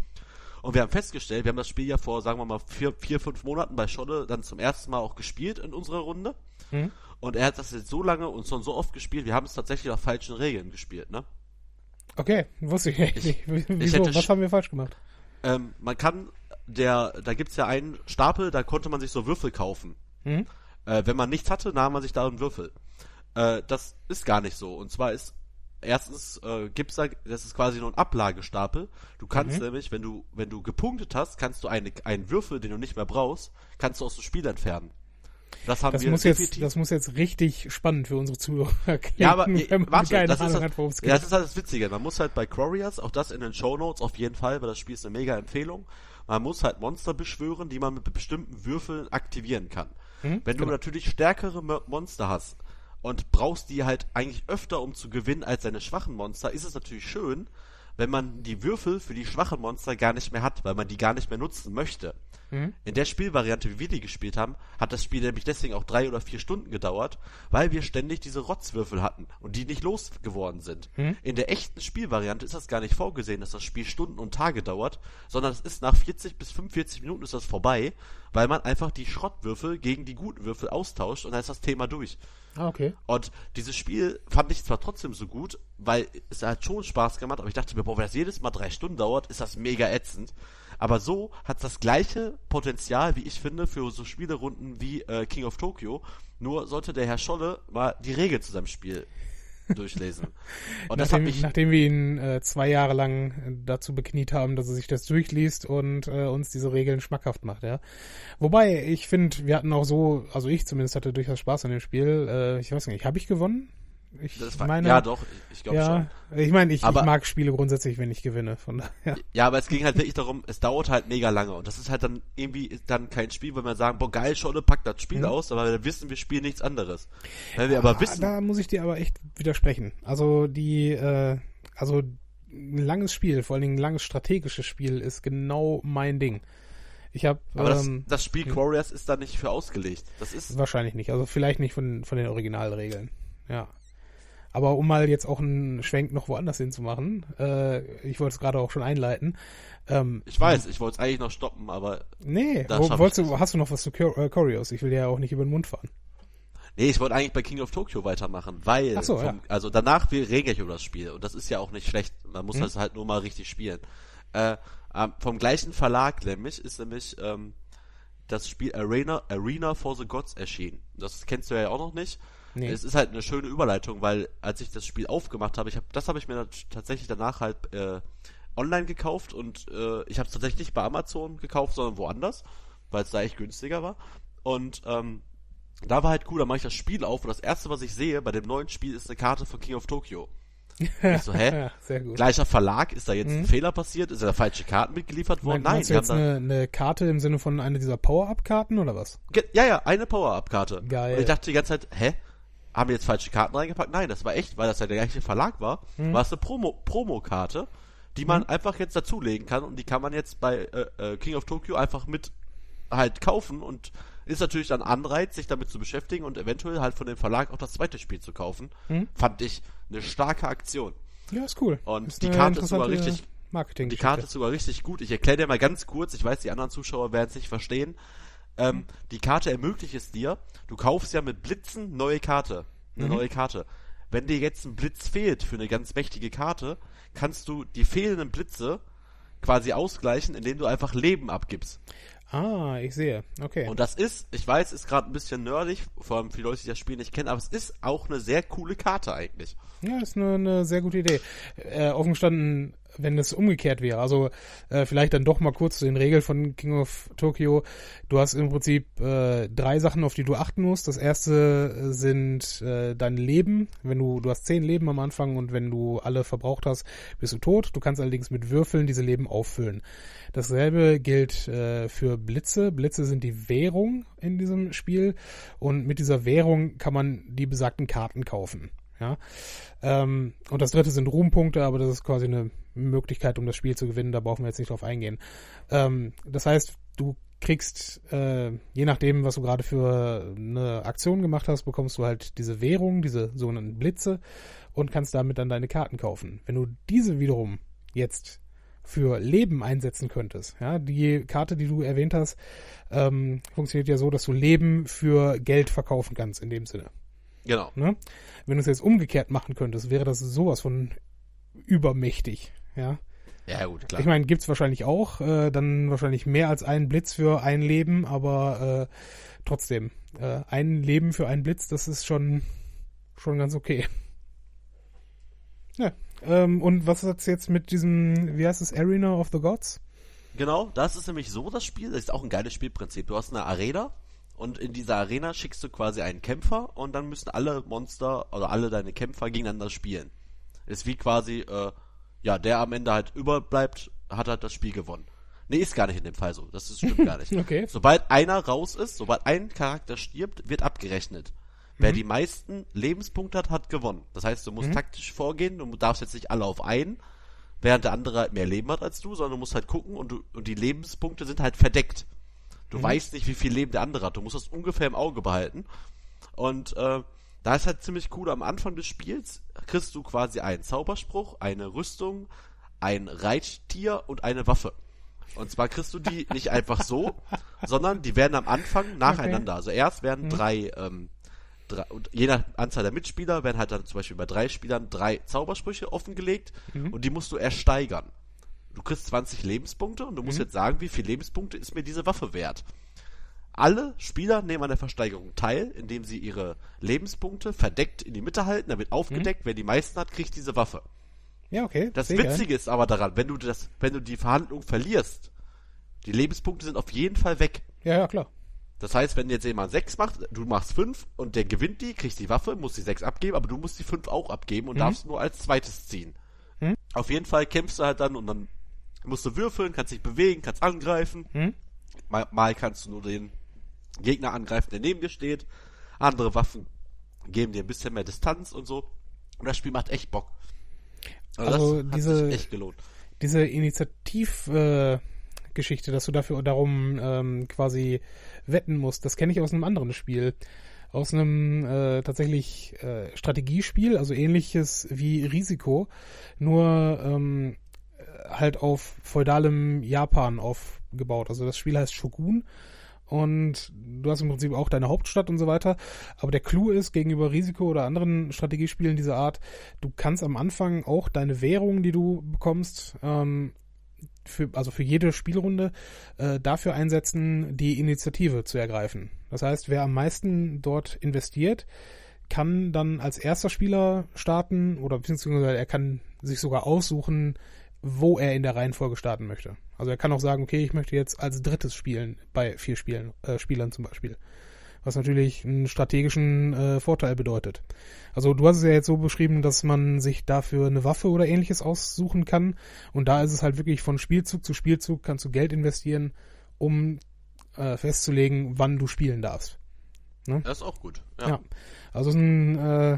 Und wir haben festgestellt, wir haben das Spiel ja vor, sagen wir mal, vier, vier fünf Monaten bei Scholle dann zum ersten Mal auch gespielt in unserer Runde. Und er hat das jetzt so lange und schon so oft gespielt, wir haben es tatsächlich nach falschen Regeln gespielt, ne? Okay, wusste ich nicht. Wieso? hätte Was haben wir falsch gemacht? Ähm, man kann, der, da gibt's ja einen Stapel, da konnte man sich so Würfel kaufen. Hm? Äh, wenn man nichts hatte, nahm man sich da einen Würfel. Äh, das ist gar nicht so. Und zwar ist erstens äh, gibt's da, das ist quasi nur ein Ablagestapel. Du kannst nämlich, wenn du wenn du gepunktet hast, kannst du eine, einen Würfel, den du nicht mehr brauchst, kannst du aus dem Spiel entfernen. Das haben Das wir muss, jetzt, das muss jetzt richtig spannend für unsere Zuhörer klingen, ja, aber man warte, das, ist Ahnung hat, es geht. ja, das ist halt das Witzige. Man muss halt bei Crorias, auch das in den Show Notes auf jeden Fall, weil das Spiel ist eine mega Empfehlung. Man muss halt Monster beschwören, die man mit bestimmten Würfeln aktivieren kann. Hm, Wenn du genau. natürlich stärkere Mo- Monster hast und brauchst die halt eigentlich öfter, um zu gewinnen als deine schwachen Monster, ist es natürlich schön, wenn man die Würfel für die schwachen Monster gar nicht mehr hat, weil man die gar nicht mehr nutzen möchte. Hm? In der Spielvariante, wie wir die gespielt haben, hat das Spiel nämlich deswegen auch drei oder vier Stunden gedauert, weil wir ständig diese Rotzwürfel hatten und die nicht losgeworden sind. Hm? In der echten Spielvariante ist das gar nicht vorgesehen, dass das Spiel Stunden und Tage dauert, sondern es ist nach 40 bis 45 Minuten ist das vorbei, weil man einfach die Schrottwürfel gegen die guten Würfel austauscht und dann ist das Thema durch. Ah, okay. Und dieses Spiel fand ich zwar trotzdem so gut, weil es hat schon Spaß gemacht, aber ich dachte mir, boah, wenn das jedes Mal drei Stunden dauert, ist das mega ätzend. Aber so hat es das gleiche Potenzial, wie ich finde, für so Spielerunden wie äh, King of Tokyo. Nur sollte der Herr Scholle mal die Regeln zu seinem Spiel durchlesen. Und das hat Nachdem, mich, nachdem wir ihn äh, zwei Jahre lang äh, dazu bekniet haben, dass er sich das durchliest und äh, uns diese Regeln schmackhaft macht, ja. Wobei, ich finde, wir hatten auch so, also ich zumindest hatte durchaus Spaß an dem Spiel. Äh, ich weiß nicht, habe ich gewonnen? Ich Das war, meine, ja, doch, ich, ich glaube ja, schon. ich meine, ich, ich Aber- mag Spiele grundsätzlich, wenn ich gewinne. Von daher. Ja, aber es ging halt wirklich darum, es dauert halt mega lange und das ist halt dann irgendwie dann kein Spiel, wo wir sagen, boah geil, Scholle, pack das Spiel Mhm. aus, aber wir wissen, wir spielen nichts anderes. Wenn wir aber Ah, wissen, Da muss ich dir aber echt widersprechen. Also die, äh, also ein langes Spiel, vor allen Dingen ein langes strategisches Spiel, ist genau mein Ding. Ich habe aber das, ähm, das Spiel Warriors ist da nicht für ausgelegt. Das ist, wahrscheinlich nicht. Also vielleicht nicht von von den Originalregeln. Ja. Aber um mal jetzt auch einen Schwenk noch woanders hinzumachen, äh, ich wollte es gerade auch schon einleiten. Ähm, ich weiß, ich wollte es eigentlich noch stoppen, aber nee, wo, wolltest du, hast du noch was zu äh, Choreos? Ich will dir ja auch nicht über den Mund fahren. nee, ich wollte eigentlich bei King of Tokyo weitermachen, weil, so, vom, ja. also danach wir reden gleich über das Spiel und das ist ja auch nicht schlecht. Man muss Mhm. das halt nur mal richtig spielen. Äh, vom gleichen Verlag nämlich ist nämlich ähm, das Spiel Arena, Arena for the Gods erschienen. Das kennst du ja auch noch nicht. Nee. Es ist halt eine schöne Überleitung, weil als ich das Spiel aufgemacht habe, ich hab, das habe ich mir tatsächlich danach halt äh, online gekauft und äh, ich habe es tatsächlich nicht bei Amazon gekauft, sondern woanders, weil es da echt günstiger war. Und ähm, da war halt cool, da mache ich das Spiel auf und das erste, was ich sehe bei dem neuen Spiel, ist eine Karte von King of Tokyo. Ich so, hä? Ja, sehr gut. Gleicher Verlag, ist da jetzt ein Mhm. Fehler passiert? Ist da falsche Karten mitgeliefert worden? Nein, du die jetzt haben eine, eine Karte im Sinne von einer dieser Power-Up-Karten oder was? Ja, ja, eine Power-Up-Karte. Geil. Und ich dachte die ganze Zeit, hä? Haben wir jetzt falsche Karten reingepackt? Nein, das war echt, weil das ja der gleiche Verlag war. War es eine Promo, Promo-Karte, die man einfach jetzt dazulegen kann und die kann man jetzt bei äh, äh, King of Tokyo einfach mit halt kaufen und ist natürlich dann Anreiz, sich damit zu beschäftigen und eventuell halt von dem Verlag auch das zweite Spiel zu kaufen. Fand ich eine starke Aktion. Ja, ist cool. Und ist die Karte ist sogar richtig- Marketing Die Karte ist sogar richtig gut. Ich erkläre dir mal ganz kurz, ich weiß, die anderen Zuschauer werden es nicht verstehen. Ähm, die Karte ermöglicht es dir, du kaufst ja mit Blitzen neue Karte. Eine neue Karte. Wenn dir jetzt ein Blitz fehlt für eine ganz mächtige Karte, kannst du die fehlenden Blitze quasi ausgleichen, indem du einfach Leben abgibst. Ah, ich sehe. Okay. Und das ist, ich weiß, ist gerade ein bisschen nerdig, vor allem für die Leute, die das Spiel nicht kennen, aber es ist auch eine sehr coole Karte eigentlich. Ja, ist eine, eine sehr gute Idee. Äh, offen gestanden, wenn es umgekehrt wäre, also äh, vielleicht dann doch mal kurz zu den Regeln von King of Tokyo. Du hast im Prinzip äh, drei Sachen, auf die du achten musst. Das erste sind äh, dein Leben. Wenn du, du hast zehn Leben am Anfang und wenn du alle verbraucht hast, bist du tot. Du kannst allerdings mit Würfeln diese Leben auffüllen. Dasselbe gilt äh, für Blitze. Blitze sind die Währung in diesem Spiel und mit dieser Währung kann man die besagten Karten kaufen. Ja. Ähm, und das dritte sind Ruhmpunkte, aber das ist quasi eine Möglichkeit, um das Spiel zu gewinnen. Da brauchen wir jetzt nicht drauf eingehen. Ähm, das heißt, du kriegst, äh, je nachdem, was du gerade für eine Aktion gemacht hast, bekommst du halt diese Währung, diese sogenannten Blitze und kannst damit dann deine Karten kaufen. Wenn du diese wiederum jetzt für Leben einsetzen könntest, ja, die Karte, die du erwähnt hast, ähm, funktioniert ja so, dass du Leben für Geld verkaufen kannst in dem Sinne. Genau. Ne? Wenn du es jetzt umgekehrt machen könntest, wäre das sowas von übermächtig. Ja, Ja, gut, klar. ich meine, gibt's wahrscheinlich auch, äh, dann wahrscheinlich mehr als einen Blitz für ein Leben, aber äh, trotzdem, äh, ein Leben für einen Blitz, das ist schon schon ganz okay. Ja, ähm, und was hat's jetzt mit diesem, wie heißt es, Arena of the Gods? Genau, das ist nämlich so das Spiel. Das ist auch ein geiles Spielprinzip. Du hast eine Arena und in dieser Arena schickst du quasi einen Kämpfer und dann müssen alle Monster oder alle deine Kämpfer gegeneinander spielen. Ist wie quasi, äh, ja, der am Ende halt überbleibt, hat halt das Spiel gewonnen. Nee, ist gar nicht in dem Fall so. Das ist, stimmt gar nicht. Okay. Sobald einer raus ist, sobald ein Charakter stirbt, wird abgerechnet. Wer die meisten Lebenspunkte hat, hat gewonnen. Das heißt, du musst taktisch vorgehen, du darfst jetzt nicht alle auf einen, während der andere halt mehr Leben hat als du, sondern du musst halt gucken und, du, und die Lebenspunkte sind halt verdeckt. Du weißt nicht, wie viel Leben der andere hat. Du musst das ungefähr im Auge behalten. Und äh, da ist halt ziemlich cool, am Anfang des Spiels kriegst du quasi einen Zauberspruch, eine Rüstung, ein Reittier und eine Waffe. Und zwar kriegst du die nicht einfach so, sondern die werden am Anfang nacheinander. Also erst werden drei, ähm, drei, und je nach Anzahl der Mitspieler werden halt dann zum Beispiel bei drei Spielern drei Zaubersprüche offengelegt und die musst du ersteigern. Du kriegst 20 Lebenspunkte und du musst jetzt sagen, wie viele Lebenspunkte ist mir diese Waffe wert. Alle Spieler nehmen an der Versteigerung teil, indem sie ihre Lebenspunkte verdeckt in die Mitte halten, da wird aufgedeckt, wer die meisten hat, kriegt diese Waffe. Ja, okay. Das sehr geil. Witzige ist aber daran, wenn du das, wenn du die Verhandlung verlierst, die Lebenspunkte sind auf jeden Fall weg. Ja, ja, klar. Das heißt, wenn jetzt jemand sechs macht, du machst fünf und der gewinnt die, kriegst die Waffe, musst die sechs abgeben, aber du musst die fünf auch abgeben und Mhm. darfst nur als zweites ziehen. Mhm. Auf jeden Fall kämpfst du halt dann und dann musst du würfeln, kannst dich bewegen, kannst angreifen. Hm? Mal, mal kannst du nur den Gegner angreifen, der neben dir steht. Andere Waffen geben dir ein bisschen mehr Distanz und so. Und das Spiel macht echt Bock. Also das diese- hat sich echt gelohnt. diese Initiativgeschichte, äh, Geschichte, dass du dafür darum ähm, quasi wetten musst, das kenne ich aus einem anderen Spiel. Aus einem äh, tatsächlich äh, Strategiespiel, also ähnliches wie Risiko, nur ähm, halt auf feudalem Japan aufgebaut. Also das Spiel heißt Shogun und du hast im Prinzip auch deine Hauptstadt und so weiter. Aber der Clou ist gegenüber Risiko oder anderen Strategiespielen dieser Art, du kannst am Anfang auch deine Währung, die du bekommst, ähm, für, also für jede Spielrunde äh, dafür einsetzen, die Initiative zu ergreifen. Das heißt, wer am meisten dort investiert, kann dann als erster Spieler starten oder beziehungsweise er kann sich sogar aussuchen, wo er in der Reihenfolge starten möchte. Also er kann auch sagen, okay, ich möchte jetzt als drittes spielen bei vier Spielen, äh, Spielern zum Beispiel. Was natürlich einen strategischen äh, Vorteil bedeutet. Also du hast es ja jetzt so beschrieben, dass man sich dafür eine Waffe oder ähnliches aussuchen kann. Und da ist es halt wirklich von Spielzug zu Spielzug kannst du Geld investieren, um äh, festzulegen, wann du spielen darfst. Das ist auch gut. Ja. Ja. Also es ist ein, äh,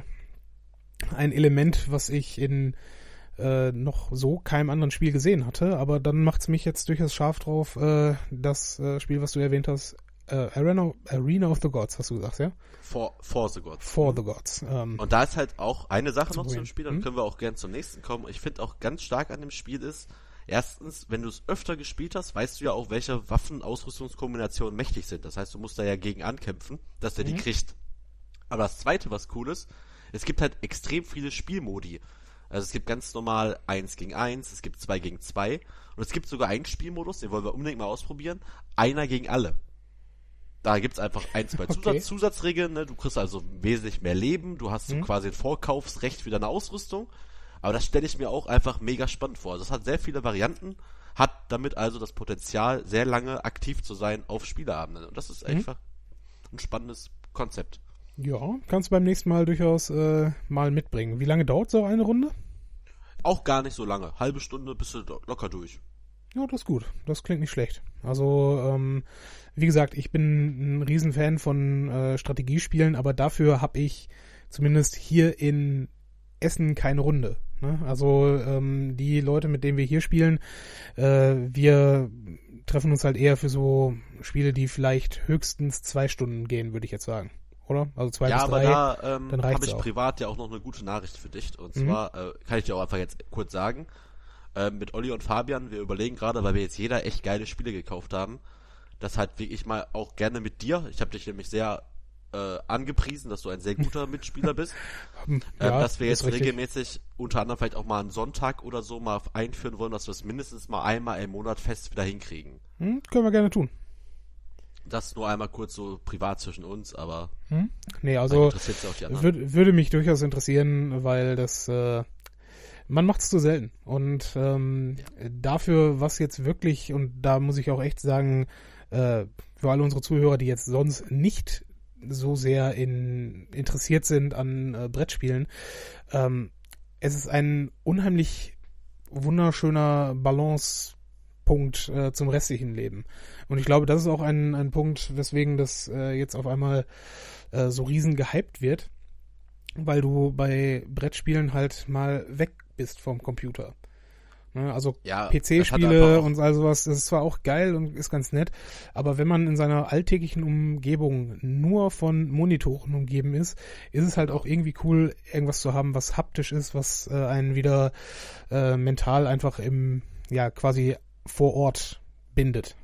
ein Element, was ich in äh, noch so keinem anderen Spiel gesehen hatte, aber dann macht es mich jetzt durchaus scharf drauf, äh, das äh, Spiel, was du erwähnt hast, äh, Arena, Arena of the Gods, hast du gesagt, ja? For, for the Gods. For the Gods. Ähm, Und da ist halt auch eine Sache Zu noch zu dem. Spiel, dann Hm? können wir auch gern zum nächsten kommen. Ich finde auch ganz stark an dem Spiel ist, erstens, wenn du es öfter gespielt hast, weißt du ja auch, welche Waffen-Ausrüstungskombinationen mächtig sind. Das heißt, du musst da ja gegen ankämpfen, dass der die Mhm. kriegt. Aber das zweite, was cool ist, es gibt halt extrem viele Spielmodi. Also es gibt ganz normal 1 gegen 1, es gibt 2 gegen 2 und es gibt sogar einen Spielmodus, den wollen wir unbedingt mal ausprobieren, einer gegen alle. Da gibt's einfach ein, zwei Okay. Zusatz, Zusatzregeln, ne? du kriegst also wesentlich mehr Leben, du hast so Mhm. quasi ein Vorkaufsrecht für deine Ausrüstung, aber das stelle ich mir auch einfach mega spannend vor. Also es hat sehr viele Varianten, hat damit also das Potenzial, sehr lange aktiv zu sein auf Spieleabenden und das ist Mhm. einfach ein spannendes Konzept. Ja, kannst du beim nächsten Mal durchaus äh, mal mitbringen. Wie lange dauert so eine Runde? Auch gar nicht so lange. Halbe Stunde bist du locker durch. Ja, das ist gut. Das klingt nicht schlecht. Also, ähm, wie gesagt, ich bin ein Riesenfan von äh, Strategiespielen, aber dafür habe ich zumindest hier in Essen keine Runde. Ne? Also ähm, die Leute, mit denen wir hier spielen, äh, wir treffen uns halt eher für so Spiele, die vielleicht höchstens zwei Stunden gehen, würde ich jetzt sagen. Oder? Also zwei ja, bis aber drei. da ähm, dann reicht's habe ich auch. privat ja auch noch eine gute Nachricht für dich. Und Mhm. zwar äh, kann ich dir auch einfach jetzt kurz sagen, äh, mit Olli und Fabian, wir überlegen gerade, weil wir jetzt jeder echt geile Spiele gekauft haben, dass halt wirklich mal auch gerne mit dir, ich habe dich nämlich sehr äh, angepriesen, dass du ein sehr guter Mitspieler bist, Hm, ähm, ja, dass wir jetzt regelmäßig unter anderem vielleicht auch mal einen Sonntag oder so mal einführen wollen, dass wir es mindestens mal einmal im Monat fest wieder hinkriegen. Hm, können wir gerne tun. Das nur einmal kurz so privat zwischen uns, aber Hm? Nee, also, ja. Würd, würde mich durchaus interessieren, weil das äh, man macht es so selten und ähm, dafür, was jetzt wirklich und da muss ich auch echt sagen, äh, für alle unsere Zuhörer, die jetzt sonst nicht so sehr in, interessiert sind an äh, Brettspielen, ähm, es ist ein unheimlich wunderschöner Balancepunkt äh, zum restlichen Leben. Und ich glaube, das ist auch ein, ein Punkt, weswegen das äh, jetzt auf einmal äh, so riesen gehypt wird, weil du bei Brettspielen halt mal weg bist vom Computer. Ne, also Ja, PC-Spiele und all sowas, das ist zwar auch geil und ist ganz nett, aber wenn man in seiner alltäglichen Umgebung nur von Monitoren umgeben ist, ist es halt auch irgendwie cool, irgendwas zu haben, was haptisch ist, was äh, einen wieder äh, mental einfach im, ja, quasi vor Ort bindet.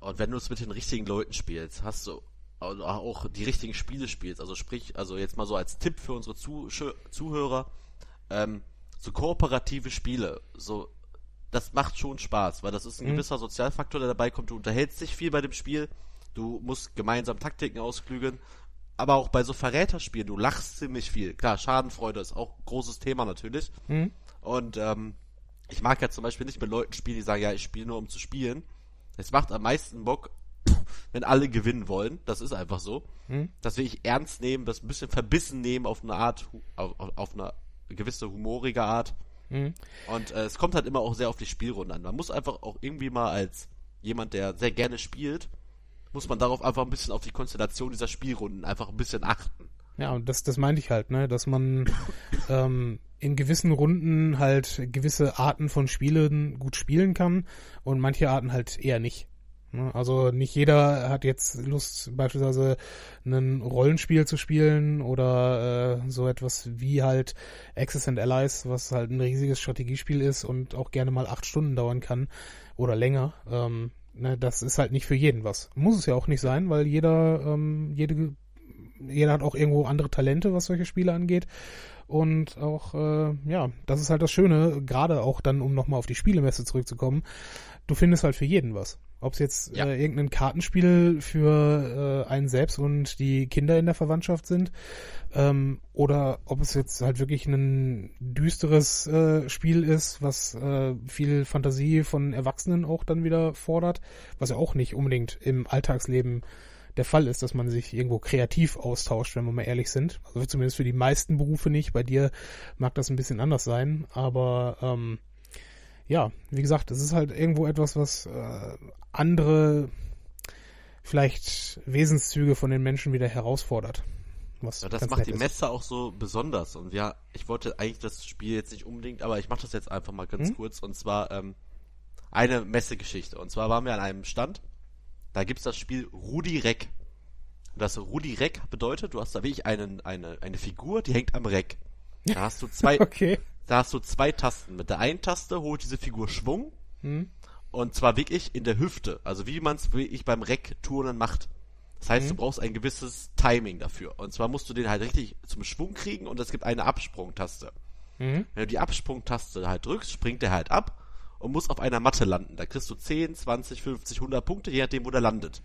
Und wenn du es mit den richtigen Leuten spielst, hast du au- auch die richtigen Spiele spielst. Also sprich, also jetzt mal so als Tipp für unsere Zuh Zuhörer, ähm, so kooperative Spiele, so das macht schon Spaß, weil das ist ein Mhm. gewisser Sozialfaktor, der dabei kommt. Du unterhältst dich viel bei dem Spiel, du musst gemeinsam Taktiken ausklügeln, aber auch bei so Verräterspielen, du lachst ziemlich viel. Klar, Schadenfreude ist auch ein großes Thema natürlich. Mhm. Und ähm, ich mag ja zum Beispiel nicht mit Leuten spielen, die sagen, ja, ich spiele nur um zu spielen. Es macht am meisten Bock, wenn alle gewinnen wollen. Das ist einfach so. Hm? Das will ich ernst nehmen, das ein bisschen verbissen nehmen auf eine Art, auf, auf eine gewisse humorige Art. Hm? Und äh, es kommt halt immer auch sehr auf die Spielrunde an. Man muss einfach auch irgendwie mal als jemand, der sehr gerne spielt, muss man darauf einfach ein bisschen auf die Konstellation dieser Spielrunden einfach ein bisschen achten. Ja, und das, das meinte ich halt, ne, dass man ähm, in gewissen Runden halt gewisse Arten von Spielen gut spielen kann und manche Arten halt eher nicht. Ne? Also nicht jeder hat jetzt Lust, beispielsweise ein Rollenspiel zu spielen oder äh, so etwas wie halt Access and Allies, was halt ein riesiges Strategiespiel ist und auch gerne mal acht Stunden dauern kann oder länger. Ähm, ne, das ist halt nicht für jeden was. Muss es ja auch nicht sein, weil jeder, ähm, jede jeder hat auch irgendwo andere Talente, was solche Spiele angeht. Und auch, äh, ja, das ist halt das Schöne, gerade auch dann, um nochmal auf die Spielemesse zurückzukommen, du findest halt für jeden was. Ob es jetzt Ja. äh, irgendein Kartenspiel für äh, einen selbst und die Kinder in der Verwandtschaft sind, ähm, oder ob es jetzt halt wirklich ein düsteres äh, Spiel ist, was äh, viel Fantasie von Erwachsenen auch dann wieder fordert, was ja auch nicht unbedingt im Alltagsleben der Fall ist, dass man sich irgendwo kreativ austauscht, wenn wir mal ehrlich sind. Also zumindest für die meisten Berufe nicht. Bei dir mag das ein bisschen anders sein, aber ähm, ja, wie gesagt, es ist halt irgendwo etwas, was äh, andere vielleicht Wesenszüge von den Menschen wieder herausfordert. Was Ja, das macht die ist. Messe auch so besonders. Und ja, ich wollte eigentlich das Spiel jetzt nicht unbedingt, aber ich mache das jetzt einfach mal ganz Hm? kurz. Und zwar ähm, eine Messegeschichte. Und zwar waren wir an einem Stand, da gibt's das Spiel Rudi Reck. Und das Rudi Reck bedeutet, du hast da wirklich einen, eine, eine Figur, die hängt am Reck. Da hast du zwei, Okay. da hast du zwei Tasten. Mit der einen Taste holt diese Figur Schwung. Hm? Und zwar wirklich in der Hüfte. Also wie man es wirklich beim Reck-Turnen macht. Das heißt, du brauchst ein gewisses Timing dafür. Und zwar musst du den halt richtig zum Schwung kriegen und es gibt eine Absprungtaste. Mhm. Wenn du die Absprungtaste halt drückst, springt der halt ab und muss auf einer Matte landen. Da kriegst du 10, 20, 50, 100 Punkte, je nachdem, wo der landet.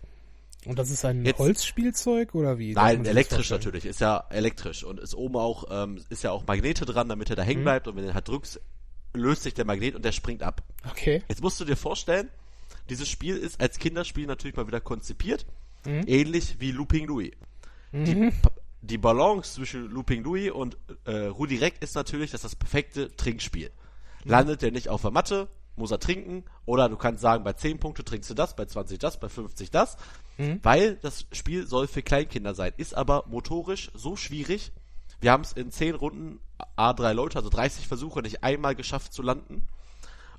Und das ist ein Jetzt- Holzspielzeug oder wie? Nein, elektrisch natürlich, ist ja elektrisch und ist oben auch, ähm, ist ja auch Magnete dran, damit er da hängen Mhm. bleibt und wenn du den halt drückst, löst sich der Magnet und der springt ab. Okay. Jetzt musst du dir vorstellen, dieses Spiel ist als Kinderspiel natürlich mal wieder konzipiert, Mhm. ähnlich wie Looping Louis. Die, Pa- die Balance zwischen Looping Louis und äh, Rudi Reck ist natürlich das, ist das perfekte Trinkspiel. Landet der nicht auf der Matte, muss er trinken, oder du kannst sagen, bei 10 Punkte trinkst du das, bei 20 das, bei 50 das, weil das Spiel soll für Kleinkinder sein, ist aber motorisch so schwierig. Wir haben es in 10 Runden, A3 Leute, also 30 Versuche, nicht einmal geschafft zu landen.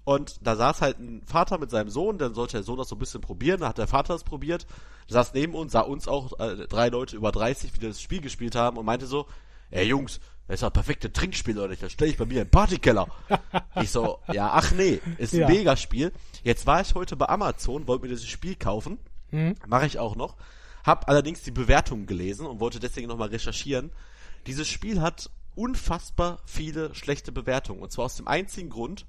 Und da saß halt ein Vater mit seinem Sohn, dann sollte der Sohn das so ein bisschen probieren, dann hat der Vater das probiert, saß neben uns, sah uns auch äh, drei Leute über 30, wie das Spiel gespielt haben und meinte so, ey Jungs, das ist das perfekte Trinkspiel, nicht? Das stelle ich bei mir im Partykeller. ich so, ja, ach nee, ist ein Ja. Megaspiel. Jetzt war ich heute bei Amazon, wollte mir dieses Spiel kaufen, mache ich auch noch, hab allerdings die Bewertungen gelesen und wollte deswegen nochmal recherchieren. Dieses Spiel hat unfassbar viele schlechte Bewertungen und zwar aus dem einzigen Grund,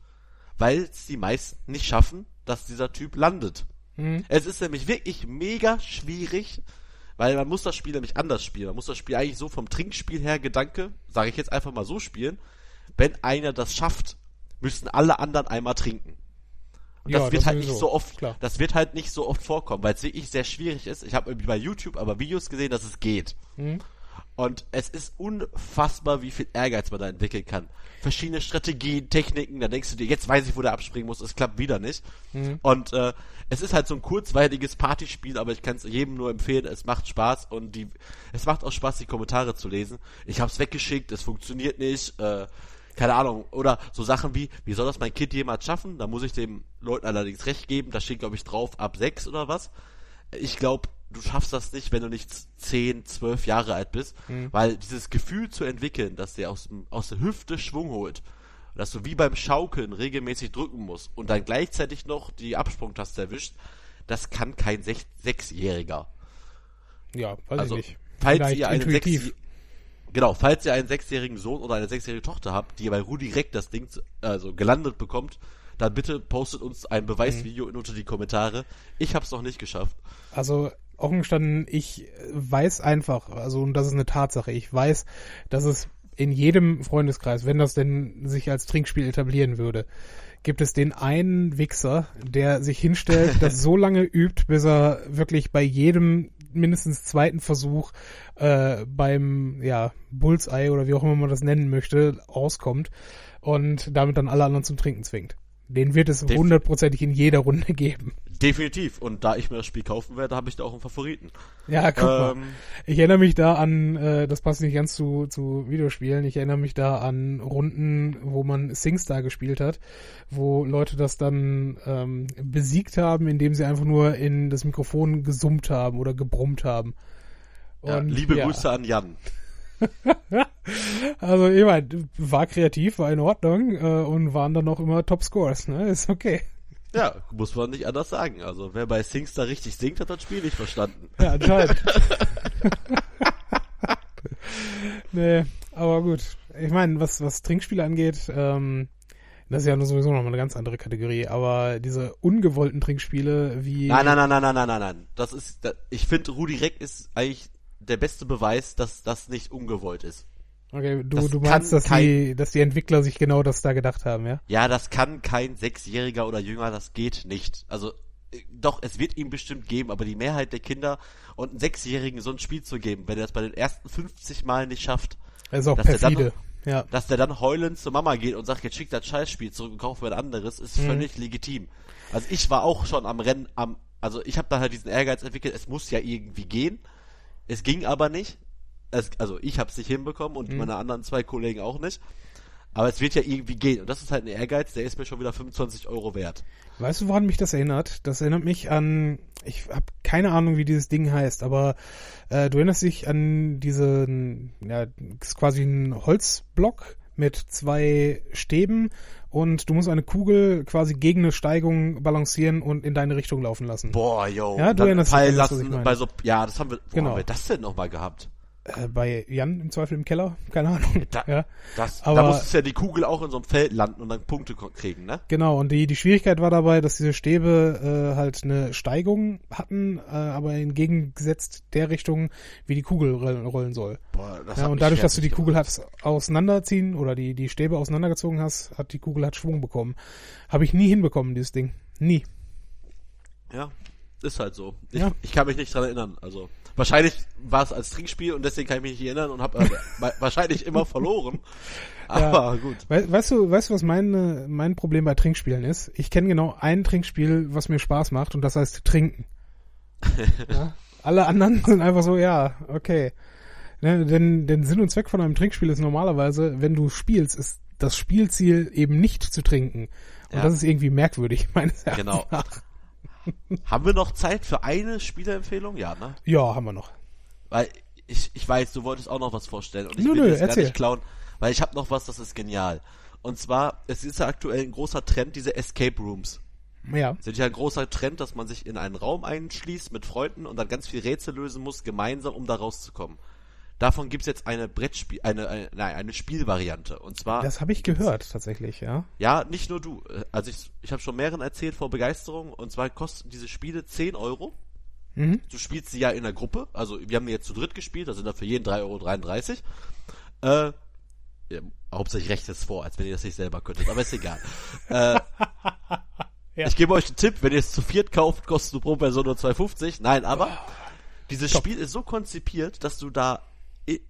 weil es die meisten nicht schaffen, dass dieser Typ landet. Es ist nämlich wirklich mega schwierig, weil man muss das Spiel nämlich anders spielen. Man muss das Spiel eigentlich so vom Trinkspiel her Gedanke, sage ich jetzt einfach mal so spielen. Wenn einer das schafft, müssen alle anderen einmal trinken. Und Ja, das wird das halt nicht sowieso, so oft, klar. das wird halt nicht so oft vorkommen, weil es wirklich sehr schwierig ist. Ich habe irgendwie bei YouTube aber Videos gesehen, dass es geht. Mhm. Und es ist unfassbar, wie viel Ehrgeiz man da entwickeln kann. Verschiedene Strategien, Techniken, da denkst du dir, jetzt weiß ich, wo der abspringen muss, es klappt wieder nicht. Mhm. Und äh, es ist halt so ein kurzweiliges Partyspiel, aber ich kann es jedem nur empfehlen, es macht Spaß und die es macht auch Spaß, die Kommentare zu lesen. Ich hab's weggeschickt, es funktioniert nicht, äh, keine Ahnung, oder so Sachen wie, wie soll das mein Kind jemals schaffen? Da muss ich dem Leuten allerdings recht geben, da steht, glaube ich, drauf, ab sechs oder was. Ich glaube, du schaffst das nicht, wenn du nicht 10, 12 Jahre alt bist, weil dieses Gefühl zu entwickeln, dass der aus, aus der Hüfte Schwung holt, dass du wie beim Schaukeln regelmäßig drücken musst und dann gleichzeitig noch die Absprungtaste erwischt, das kann kein Sech Sechsjähriger. Ja, weiß Also, ich nicht. falls Vielleicht ihr einen sechs, genau, falls ihr einen sechsjährigen Sohn oder eine sechsjährige Tochter habt, die bei Rudi Reck das Ding also gelandet bekommt, dann bitte postet uns ein Beweisvideo Mhm. unter die Kommentare. Ich hab's noch nicht geschafft. Also offen gestanden, ich weiß einfach, also und das ist eine Tatsache, ich weiß, dass es in jedem Freundeskreis, wenn das denn sich als Trinkspiel etablieren würde, gibt es den einen Wichser, der sich hinstellt, das so lange übt, bis er wirklich bei jedem mindestens zweiten Versuch äh, beim ja, Bullseye oder wie auch immer man das nennen möchte, auskommt und damit dann alle anderen zum Trinken zwingt. Den wird es Def- hundertprozentig in jeder Runde geben. Definitiv. Und da ich mir das Spiel kaufen werde, habe ich da auch einen Favoriten. Ja, guck mal. Ähm, Ich erinnere mich da an, äh, das passt nicht ganz zu, zu Videospielen, ich erinnere mich da an Runden, wo man SingStar gespielt hat, wo Leute das dann ähm, besiegt haben, indem sie einfach nur in das Mikrofon gesummt haben oder gebrummt haben. ja, Und, liebe ja, Grüße an Jan. Also ich meine, war kreativ, war in Ordnung äh, und waren dann auch immer Top Scores, ne? Ist okay. Ja, muss man nicht anders sagen. Also wer bei Singstar richtig singt, hat das Spiel nicht verstanden. Ja, anscheinend. nee, aber gut. Ich meine, was, was Trinkspiele angeht, ähm, das ist ja nur sowieso nochmal eine ganz andere Kategorie, aber diese ungewollten Trinkspiele wie. Nein, nein, nein, nein, nein, nein, nein, nein. Das ist, da, ich finde, Rudi Reck ist eigentlich der beste Beweis, dass das nicht ungewollt ist. Okay, du, das du meinst, dass kein- die, dass die Entwickler sich genau das da gedacht haben, ja? Ja, das kann kein Sechsjähriger oder Jünger, das geht nicht. Also, äh, doch, es wird ihm bestimmt geben, aber die Mehrheit der Kinder und einen Sechsjährigen so ein Spiel zu geben, wenn er das bei den ersten 50 Mal nicht schafft, Das ist auch Dass der dann perfide. Ja. dass der dann heulend zur Mama geht und sagt, jetzt schick das Scheißspiel zurück und kauf mir ein anderes, ist Mhm. völlig legitim. Also ich war auch schon am Rennen, am, also ich habe da halt diesen Ehrgeiz entwickelt, es muss ja irgendwie gehen. Es ging aber nicht. Es, also ich habe es nicht hinbekommen und Mhm. meine anderen zwei Kollegen auch nicht. Aber es wird ja irgendwie gehen. Und das ist halt ein Ehrgeiz, der ist mir schon wieder 25 Euro wert. Weißt du, woran mich das erinnert? Das erinnert mich an, ich habe keine Ahnung, wie dieses Ding heißt, aber äh, du erinnerst dich an diesen, ja, ist quasi ein Holzblock mit zwei Stäben und du musst eine Kugel quasi gegen eine Steigung balancieren und in deine Richtung laufen lassen. Boah, yo. Ja, du erinnerst dich was ich meine. so, ja, das haben wir, wo Genau. haben wir das denn nochmal gehabt? Äh, bei Jan im Zweifel im Keller? Keine Ahnung. Da, ja. das, Aber- da muss es ja die Kugel auch in so einem Feld landen und dann Punkte kriegen, ne? Genau, und die, die Schwierigkeit war dabei, dass diese Stäbe äh, halt eine Steigung hatten, äh, aber entgegengesetzt der Richtung, wie die Kugel rollen, soll. Boah, das Ja, und dadurch, dass du die Kugel hast auseinanderziehen oder die, die Stäbe auseinandergezogen hast, hat die Kugel hat Schwung bekommen. Habe ich nie hinbekommen, dieses Ding. Nie. Ja, ist halt so. Ich, Ja. ich kann mich nicht dran erinnern. Also wahrscheinlich war es als Trinkspiel und deswegen kann ich mich nicht erinnern und habe äh, wa- wahrscheinlich immer verloren. Aber gut. We weißt du, weißt du, was mein, mein Problem bei Trinkspielen ist? Ich kenne genau ein Trinkspiel, was mir Spaß macht und das heißt Trinken. ja? Alle anderen sind einfach so, ja, okay. Ne, denn, denn Sinn und Zweck von einem Trinkspiel ist normalerweise, wenn du spielst, ist das Spielziel eben nicht zu trinken. Und Ja. das ist irgendwie merkwürdig, meines Erachtens. Genau. nach. Haben wir noch Zeit für eine Spieleempfehlung? Ja, ne? Ja, haben wir noch. Weil ich, ich weiß, du wolltest auch noch was vorstellen und ich Nö, will nö, jetzt gar erzähl. nicht klauen, weil ich habe noch was, das ist genial. Und zwar, es ist ja aktuell ein großer Trend, diese Escape Rooms. Ja. sind ja ein großer Trend, dass man sich in einen Raum einschließt mit Freunden und dann ganz viel Rätsel lösen muss, gemeinsam, um da rauszukommen. Davon gibt's jetzt eine Brettspiel, eine, eine, nein, eine Spielvariante. Und zwar, Das habe ich gehört, tatsächlich, ja. ja, nicht nur du. Also ich, ich habe schon mehreren erzählt vor Begeisterung. Und zwar kosten diese Spiele 10 Euro. Mhm. Du spielst sie ja in der Gruppe. Also wir haben die jetzt zu dritt gespielt, da sind da für jeden 3,33 Euro. Äh, ja, hauptsächlich recht es vor, als wenn ihr das nicht selber könntet, aber ist egal. äh, Ja. Ich gebe euch einen Tipp, wenn ihr es zu viert kauft, kostet du pro Person nur 2,50. Nein, aber dieses Spiel ist so konzipiert, dass du da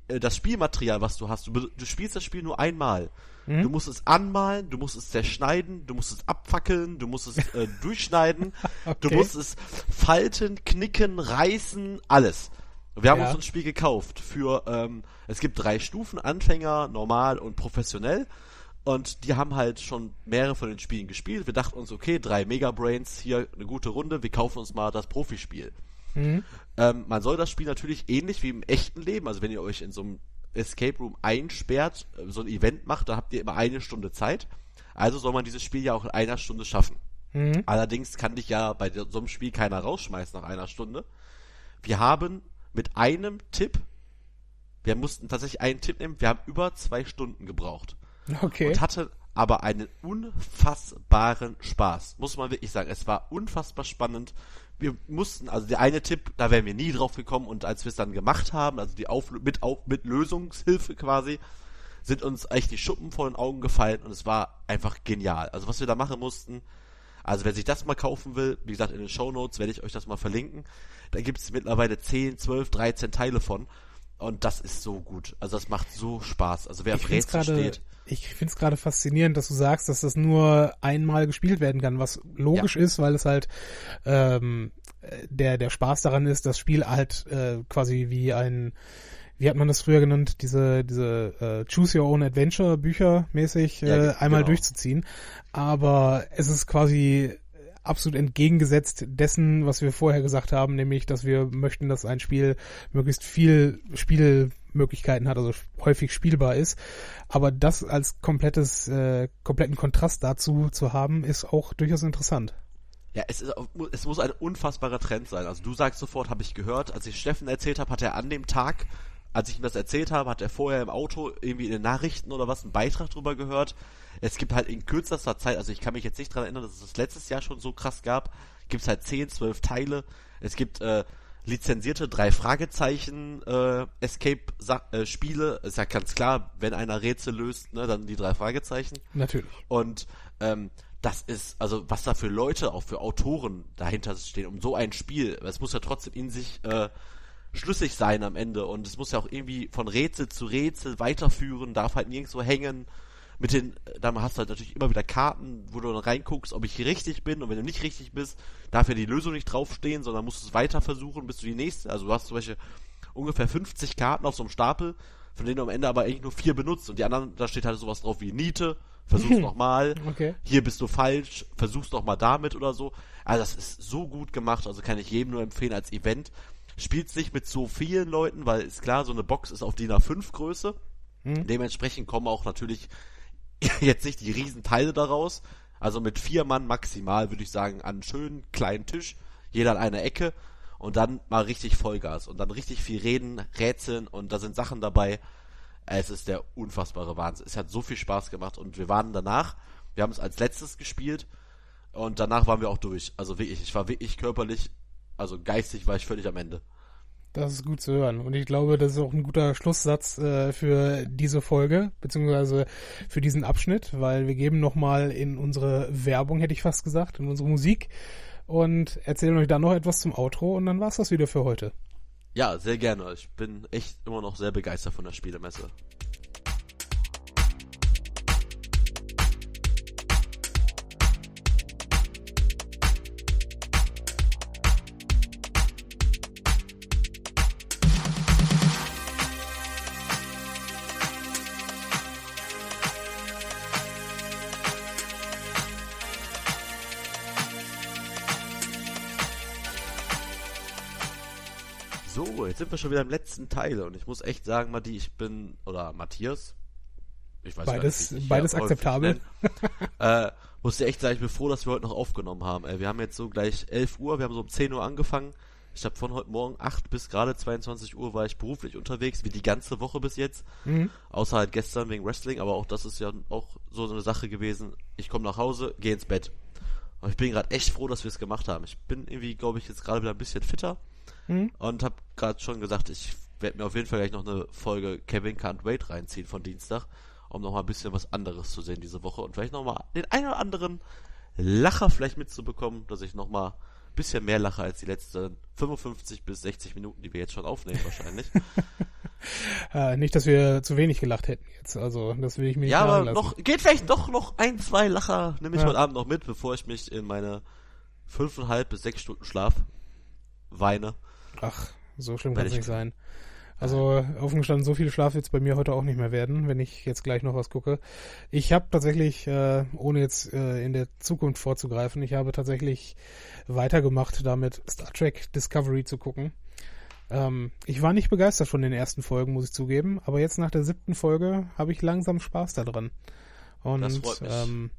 das Spielmaterial, was du hast, du, du spielst das Spiel nur einmal. Du musst es anmalen, du musst es zerschneiden, du musst es abfackeln, du musst es äh, durchschneiden, du Okay. musst es falten, knicken, reißen, alles. Wir haben Ja. uns ein Spiel gekauft für, ähm, es gibt drei Stufen, Anfänger, normal und professionell. Und die haben halt schon mehrere von den Spielen gespielt. Wir dachten uns, okay, drei Megabrains, hier eine gute Runde, wir kaufen uns mal das Profispiel. Mhm. Ähm, man soll das Spiel natürlich ähnlich wie im echten Leben, also wenn ihr euch in so einem Escape Room einsperrt, äh, so ein Event macht, da habt ihr immer eine Stunde Zeit. Also soll man dieses Spiel ja auch in einer Stunde schaffen. Mhm. Allerdings kann dich ja bei so einem Spiel keiner rausschmeißen nach einer Stunde. Wir haben mit einem Tipp, wir mussten tatsächlich einen Tipp nehmen, wir haben über zwei Stunden gebraucht Okay. und hatte aber einen unfassbaren Spaß. Muss man wirklich sagen. Es war unfassbar spannend. Wir mussten, also der eine Tipp, da wären wir nie drauf gekommen und als wir es dann gemacht haben, also die Auflö mit, auf, mit Lösungshilfe quasi, sind uns echt die Schuppen vor den Augen gefallen und es war einfach genial. Also was wir da machen mussten, also wer sich das mal kaufen will, wie gesagt, in den Show Notes werde ich euch das mal verlinken. Da gibt es mittlerweile 10, 12, 13 Teile von. Und das ist so gut. Also das macht so Spaß. Also wer Ich auf Rätsel gerade- steht. Ich finde es gerade faszinierend, dass du sagst, dass das nur einmal gespielt werden kann, was logisch ist, weil es halt ähm, der der Spaß daran ist, das Spiel halt äh, quasi wie ein wie hat man das früher genannt, diese diese äh, Choose Your Own Adventure Bücher mäßig äh, Ja, einmal genau. durchzuziehen, aber es ist quasi absolut entgegengesetzt dessen, was wir vorher gesagt haben, nämlich, dass wir möchten, dass ein Spiel möglichst viel Spielmöglichkeiten hat, also häufig spielbar ist. Aber das als komplettes, äh, kompletten Kontrast dazu zu haben, ist auch durchaus interessant. Ja, es, ist, es muss ein unfassbarer Trend sein. Also du sagst sofort, habe ich gehört, als ich Steffen erzählt habe, hat er an dem Tag, als ich ihm das erzählt habe, hat er vorher im Auto irgendwie in den Nachrichten oder was einen Beitrag drüber gehört. Es gibt halt in kürzester Zeit, also ich kann mich jetzt nicht dran erinnern, dass es das letztes Jahr schon so krass gab, gibt es halt 10, 12 Teile. Es gibt äh, lizenzierte drei Fragezeichen äh, Escape-Spiele. Ist ja ganz klar, wenn einer Rätsel löst, ne, dann die drei Fragezeichen. Natürlich. Und ähm, das ist, also was da für Leute, auch für Autoren dahinter stehen, um so ein Spiel, es muss ja trotzdem in sich äh, schlüssig sein am Ende und es muss ja auch irgendwie von Rätsel zu Rätsel weiterführen, darf halt nirgendwo hängen. Mit den, dann hast du halt natürlich immer wieder Karten, wo du dann reinguckst, ob ich hier richtig bin und wenn du nicht richtig bist, darf ja die Lösung nicht draufstehen, sondern musst du es weiter versuchen, bis du die nächste, also du hast zum Beispiel ungefähr 50 Karten auf so einem Stapel, von denen du am Ende aber eigentlich nur vier benutzt und die anderen, da steht halt sowas drauf wie Niete, versuch's nochmal, Okay. hier bist du falsch, versuch's doch mal damit oder so. Also das ist so gut gemacht, also kann ich jedem nur empfehlen als Event. Spielt sich mit so vielen Leuten, weil ist klar, so eine Box ist auf DIN A5 Größe. Dementsprechend kommen auch natürlich jetzt nicht die Riesenteile daraus. Also mit vier Mann maximal, würde ich sagen, an einen schönen kleinen Tisch, jeder an einer Ecke und dann mal richtig Vollgas und dann richtig viel reden, rätseln und da sind Sachen dabei. Es ist der unfassbare Wahnsinn. Es hat so viel Spaß gemacht und wir waren danach, wir haben es als letztes gespielt und danach waren wir auch durch. Also wirklich, ich war wirklich körperlich, also geistig war ich völlig am Ende. Das ist gut zu hören. Und ich glaube, das ist auch ein guter Schlusssatz äh, für diese Folge, beziehungsweise für diesen Abschnitt, weil wir geben nochmal in unsere Werbung, hätte ich fast gesagt, in unsere Musik und erzählen euch dann noch etwas zum Outro und dann war's das wieder für heute. Ja, sehr gerne. Ich bin echt immer noch sehr begeistert von der Spielemesse. Jetzt sind wir schon wieder im letzten Teil und ich muss echt sagen, Matti, ich bin, oder Matthias, ich weiß Beides- nicht, ich beides akzeptabel. äh, muss dir echt sagen, ich bin froh, dass wir heute noch aufgenommen haben. Ey, wir haben jetzt so gleich 11 Uhr, wir haben so um 10 Uhr angefangen. Ich habe von heute Morgen 8 bis gerade 22 Uhr war ich beruflich unterwegs, wie die ganze Woche bis jetzt. Mhm. Außer halt gestern wegen Wrestling, aber auch das ist ja auch so eine Sache gewesen. Ich komme nach Hause, gehe ins Bett. Und ich bin gerade echt froh, dass wir es gemacht haben. Ich bin irgendwie, glaube ich, jetzt gerade wieder ein bisschen fitter Mhm. und habe gerade schon gesagt, ich werde mir auf jeden Fall gleich noch eine Folge Kevin Can't Wait reinziehen von Dienstag, um noch mal ein bisschen was anderes zu sehen diese Woche und vielleicht noch mal den einen oder anderen Lacher vielleicht mitzubekommen, dass ich noch mal ein bisschen mehr lache als die letzten 55 bis 60 Minuten, die wir jetzt schon aufnehmen wahrscheinlich. Äh, nicht, dass wir zu wenig gelacht hätten jetzt. Also, das will ich mir nicht ja, aber lassen. noch geht vielleicht doch noch ein, zwei Lacher nehme ich Ja. heute Abend noch mit, bevor ich mich in meine fünfeinhalb bis sechs Stunden Schlaf weine. Ach, so schlimm kann es ich- nicht sein. Also offen gestanden, so viel Schlaf wird es bei mir heute auch nicht mehr werden, wenn ich jetzt gleich noch was gucke. Ich habe tatsächlich, äh, ohne jetzt äh, in der Zukunft vorzugreifen, ich habe tatsächlich weitergemacht, damit Star Trek Discovery zu gucken. Ähm, ich war nicht begeistert von den ersten Folgen, muss ich zugeben, aber jetzt nach der siebten Folge habe ich langsam Spaß daran. Und Das freut mich. Ähm,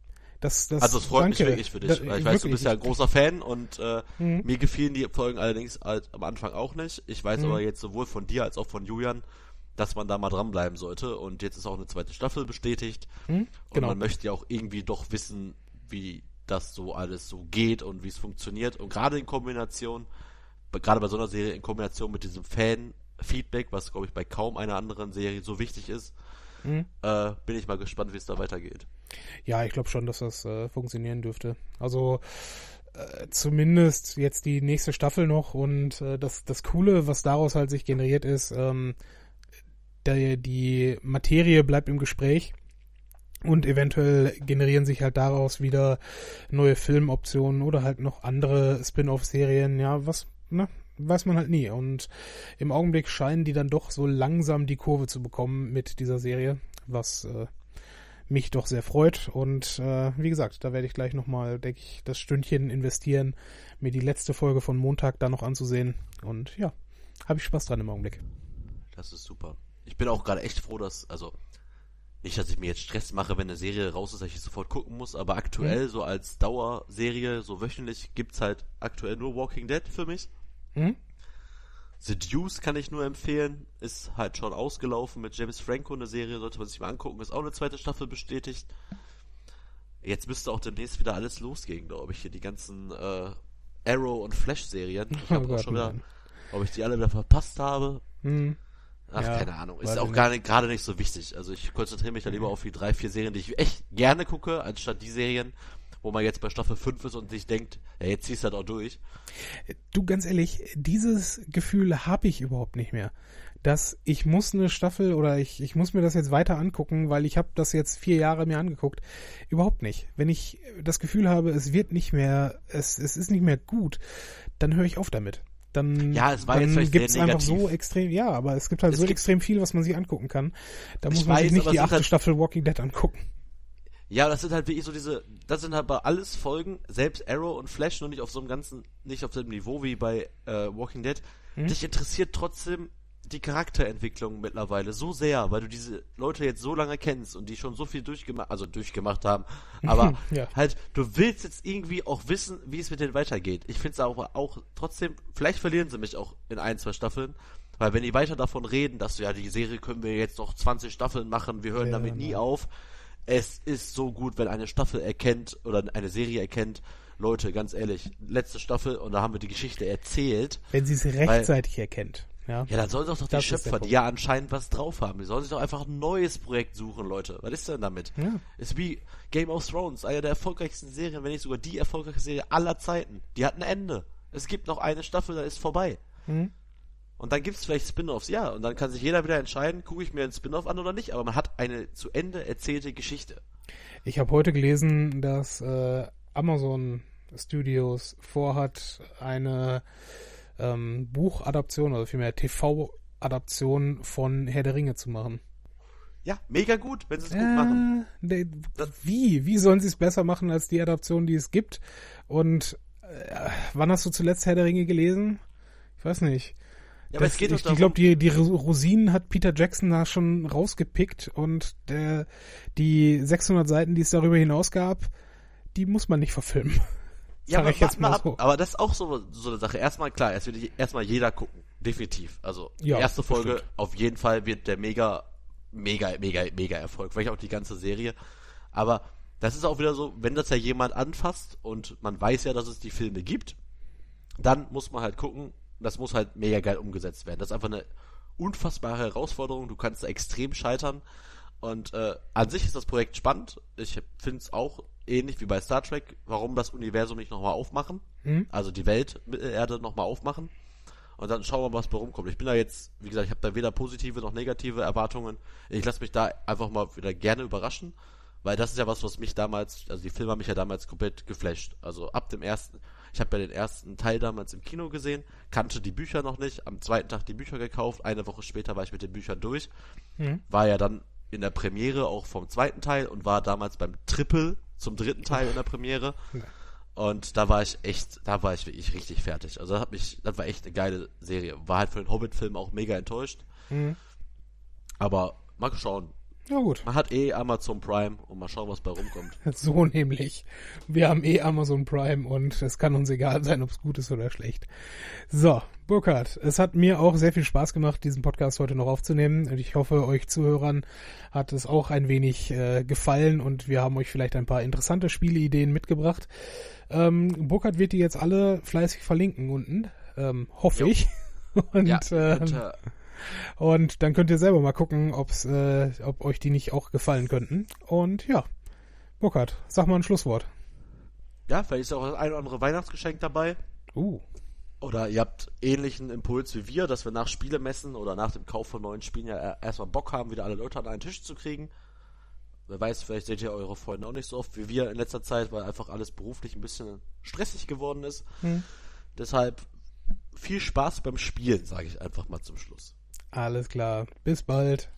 das, das, Also es freut mich danke. wirklich für dich, Da- ich weiß, du bist ja ein großer Fan und äh, Mhm. mir gefielen die Folgen allerdings halt am Anfang auch nicht. Ich weiß Mhm. aber jetzt sowohl von dir als auch von Julian, dass man da mal dranbleiben sollte und jetzt ist auch eine zweite Staffel bestätigt Mhm, und genau. man möchte ja auch irgendwie doch wissen, wie das so alles so geht und wie es funktioniert und gerade in Kombination, gerade bei so einer Serie in Kombination mit diesem Fan-Feedback, was glaube ich bei kaum einer anderen Serie so wichtig ist, mhm. äh, bin ich mal gespannt, wie es da weitergeht. Ja, ich glaube schon, dass das äh, funktionieren dürfte. Also äh, zumindest jetzt die nächste Staffel noch und äh, das, das Coole, was daraus halt sich generiert ist, ähm, der, die Materie bleibt im Gespräch und eventuell generieren sich halt daraus wieder neue Filmoptionen oder halt noch andere Spin-off-Serien, ja, was, ne, weiß man halt nie. Und im Augenblick scheinen die dann doch so langsam die Kurve zu bekommen mit dieser Serie, was äh, mich doch sehr freut. Und äh, wie gesagt, da werde ich gleich nochmal, denke ich, das Stündchen investieren, mir die letzte Folge von Montag da noch anzusehen. Und ja, habe ich Spaß dran im Augenblick. Das ist super. Ich bin auch gerade echt froh, dass, also nicht, dass ich mir jetzt Stress mache, wenn eine Serie raus ist, dass ich sofort gucken muss, aber aktuell mhm. so als Dauerserie, so wöchentlich, gibt's halt aktuell nur Walking Dead für mich. Mhm. The Deuce kann ich nur empfehlen, ist halt schon ausgelaufen mit James Franco, eine Serie, sollte man sich mal angucken, ist auch eine zweite Staffel bestätigt. Jetzt müsste auch demnächst wieder alles losgehen, glaube ich, hier die ganzen äh, Arrow und Flash-Serien. Ich habe oh auch schon wieder, ob ich die alle wieder verpasst habe. Mhm. Ach, ja, keine Ahnung. Ist auch gar nicht, gerade nicht so wichtig. Also ich konzentriere mich da lieber auf die drei, vier Serien, die ich echt gerne gucke, anstatt die Serien, wo man jetzt bei Staffel 5 ist und sich denkt, ja, jetzt ziehst du das auch durch. Du, ganz ehrlich, dieses Gefühl habe ich überhaupt nicht mehr. Dass ich muss eine Staffel oder ich, ich muss mir das jetzt weiter angucken, weil ich habe das jetzt vier Jahre mir angeguckt. Überhaupt nicht. Wenn ich das Gefühl habe, es wird nicht mehr, es, es ist nicht mehr gut, dann höre ich auf damit dann, ja, es war dann gibt es einfach so extrem, ja, aber es gibt halt es so extrem viel, was man sich angucken kann. Da muss man weiß, sich nicht die achte halt, Staffel Walking Dead angucken. Ja, das sind halt wirklich so diese, das sind halt bei alles Folgen, selbst Arrow und Flash, nur nicht auf so einem ganzen, nicht auf dem Niveau wie bei äh, Walking Dead. Hm? Dich interessiert trotzdem die Charakterentwicklung mittlerweile so sehr, weil du diese Leute jetzt so lange kennst und die schon so viel durchgemacht, also durchgemacht haben, aber ja. halt, du willst jetzt irgendwie auch wissen, wie es mit denen weitergeht. Ich finde es auch, auch trotzdem, vielleicht verlieren sie mich auch in ein, zwei Staffeln, weil wenn die weiter davon reden, dass ja, die Serie können wir jetzt noch 20 Staffeln machen, wir hören ja, damit nie auf. Es ist so gut, wenn eine Staffel erkennt oder eine Serie erkennt, Leute, ganz ehrlich, letzte Staffel und da haben wir die Geschichte erzählt. Wenn sie es rechtzeitig weil, erkennt. Ja, ja dann sollen doch, doch die Schöpfer, die ja anscheinend was drauf haben, die sollen sich doch einfach ein neues Projekt suchen, Leute. Was ist denn damit? Ja. Ist wie Game of Thrones, eine der erfolgreichsten Serien, wenn nicht sogar die erfolgreichste Serie aller Zeiten. Die hat ein Ende. Es gibt noch eine Staffel, dann ist vorbei. Mhm. Und dann gibt es vielleicht Spin-offs, ja. Und dann kann sich jeder wieder entscheiden, gucke ich mir einen Spin-off an oder nicht. Aber man hat eine zu Ende erzählte Geschichte. Ich habe heute gelesen, dass äh, Amazon Studios vorhat, eine ähm, Buchadaption, oder vielmehr TV-Adaption von Herr der Ringe zu machen. Ja, mega gut, wenn sie es äh, gut machen. Ne, wie? Wie sollen sie es besser machen als die Adaption, die es gibt? Und äh, wann hast du zuletzt Herr der Ringe gelesen? Ich weiß nicht. Ja, aber das, es geht ich, ich glaube, die, die Rosinen hat Peter Jackson da schon rausgepickt und der, die 600 Seiten, die es darüber hinaus gab, die muss man nicht verfilmen. Ja, aber, jetzt mal so. aber das ist auch so, so eine Sache. Erstmal, klar, es wird erstmal jeder gucken. Definitiv. Also, ja, die erste Folge, bestimmt. auf jeden Fall wird der mega, mega, mega, mega Erfolg. Vielleicht auch die ganze Serie. Aber das ist auch wieder so, wenn das ja jemand anfasst und man weiß ja, dass es die Filme gibt, dann muss man halt gucken, das muss halt mega geil umgesetzt werden. Das ist einfach eine unfassbare Herausforderung. Du kannst da extrem scheitern. Und äh, an sich ist das Projekt spannend. Ich finde es auch ähnlich wie bei Star Trek, warum das Universum nicht nochmal aufmachen. Mhm. Also die Welt, Erde nochmal aufmachen. Und dann schauen wir mal, was bei rumkommt. Ich bin da jetzt, wie gesagt, ich habe da weder positive noch negative Erwartungen. Ich lasse mich da einfach mal wieder gerne überraschen, weil das ist ja was, was mich damals, also die Filme haben mich ja damals komplett geflasht. Also ab dem ersten, ich habe ja den ersten Teil damals im Kino gesehen, kannte die Bücher noch nicht, am zweiten Tag die Bücher gekauft, eine Woche später war ich mit den Büchern durch, mhm. war ja dann in der Premiere auch vom zweiten Teil und war damals beim Triple zum dritten Teil in der Premiere. Und da war ich echt, da war ich wirklich richtig fertig. Also das hat mich, das war echt eine geile Serie. War halt für den Hobbit-Film auch mega enttäuscht. Mhm. Aber mal schauen. Ja gut. Man hat eh Amazon Prime und mal schauen, was bei rumkommt. So nämlich. Wir haben eh Amazon Prime und es kann uns egal sein, ob es gut ist oder schlecht. So, Burkhard, es hat mir auch sehr viel Spaß gemacht, diesen Podcast heute noch aufzunehmen und ich hoffe, euch Zuhörern hat es auch ein wenig äh, gefallen und wir haben euch vielleicht ein paar interessante Spieleideen mitgebracht. Ähm, Burkhard wird die jetzt alle fleißig verlinken unten, ähm, hoffe jo. ich. und, ja, ähm, Und dann könnt ihr selber mal gucken, ob's, äh, ob euch die nicht auch gefallen könnten. Und ja, Burkhard, sag mal ein Schlusswort. Ja, vielleicht ist auch das ein oder andere Weihnachtsgeschenk dabei. Uh. Oder ihr habt ähnlichen Impuls wie wir, dass wir nach Spielemessen oder nach dem Kauf von neuen Spielen ja erstmal Bock haben, wieder alle Leute an einen Tisch zu kriegen. Wer weiß, vielleicht seht ihr eure Freunde auch nicht so oft wie wir in letzter Zeit, weil einfach alles beruflich ein bisschen stressig geworden ist. Hm. Deshalb viel Spaß beim Spielen, sage ich einfach mal zum Schluss. Alles klar. Bis bald.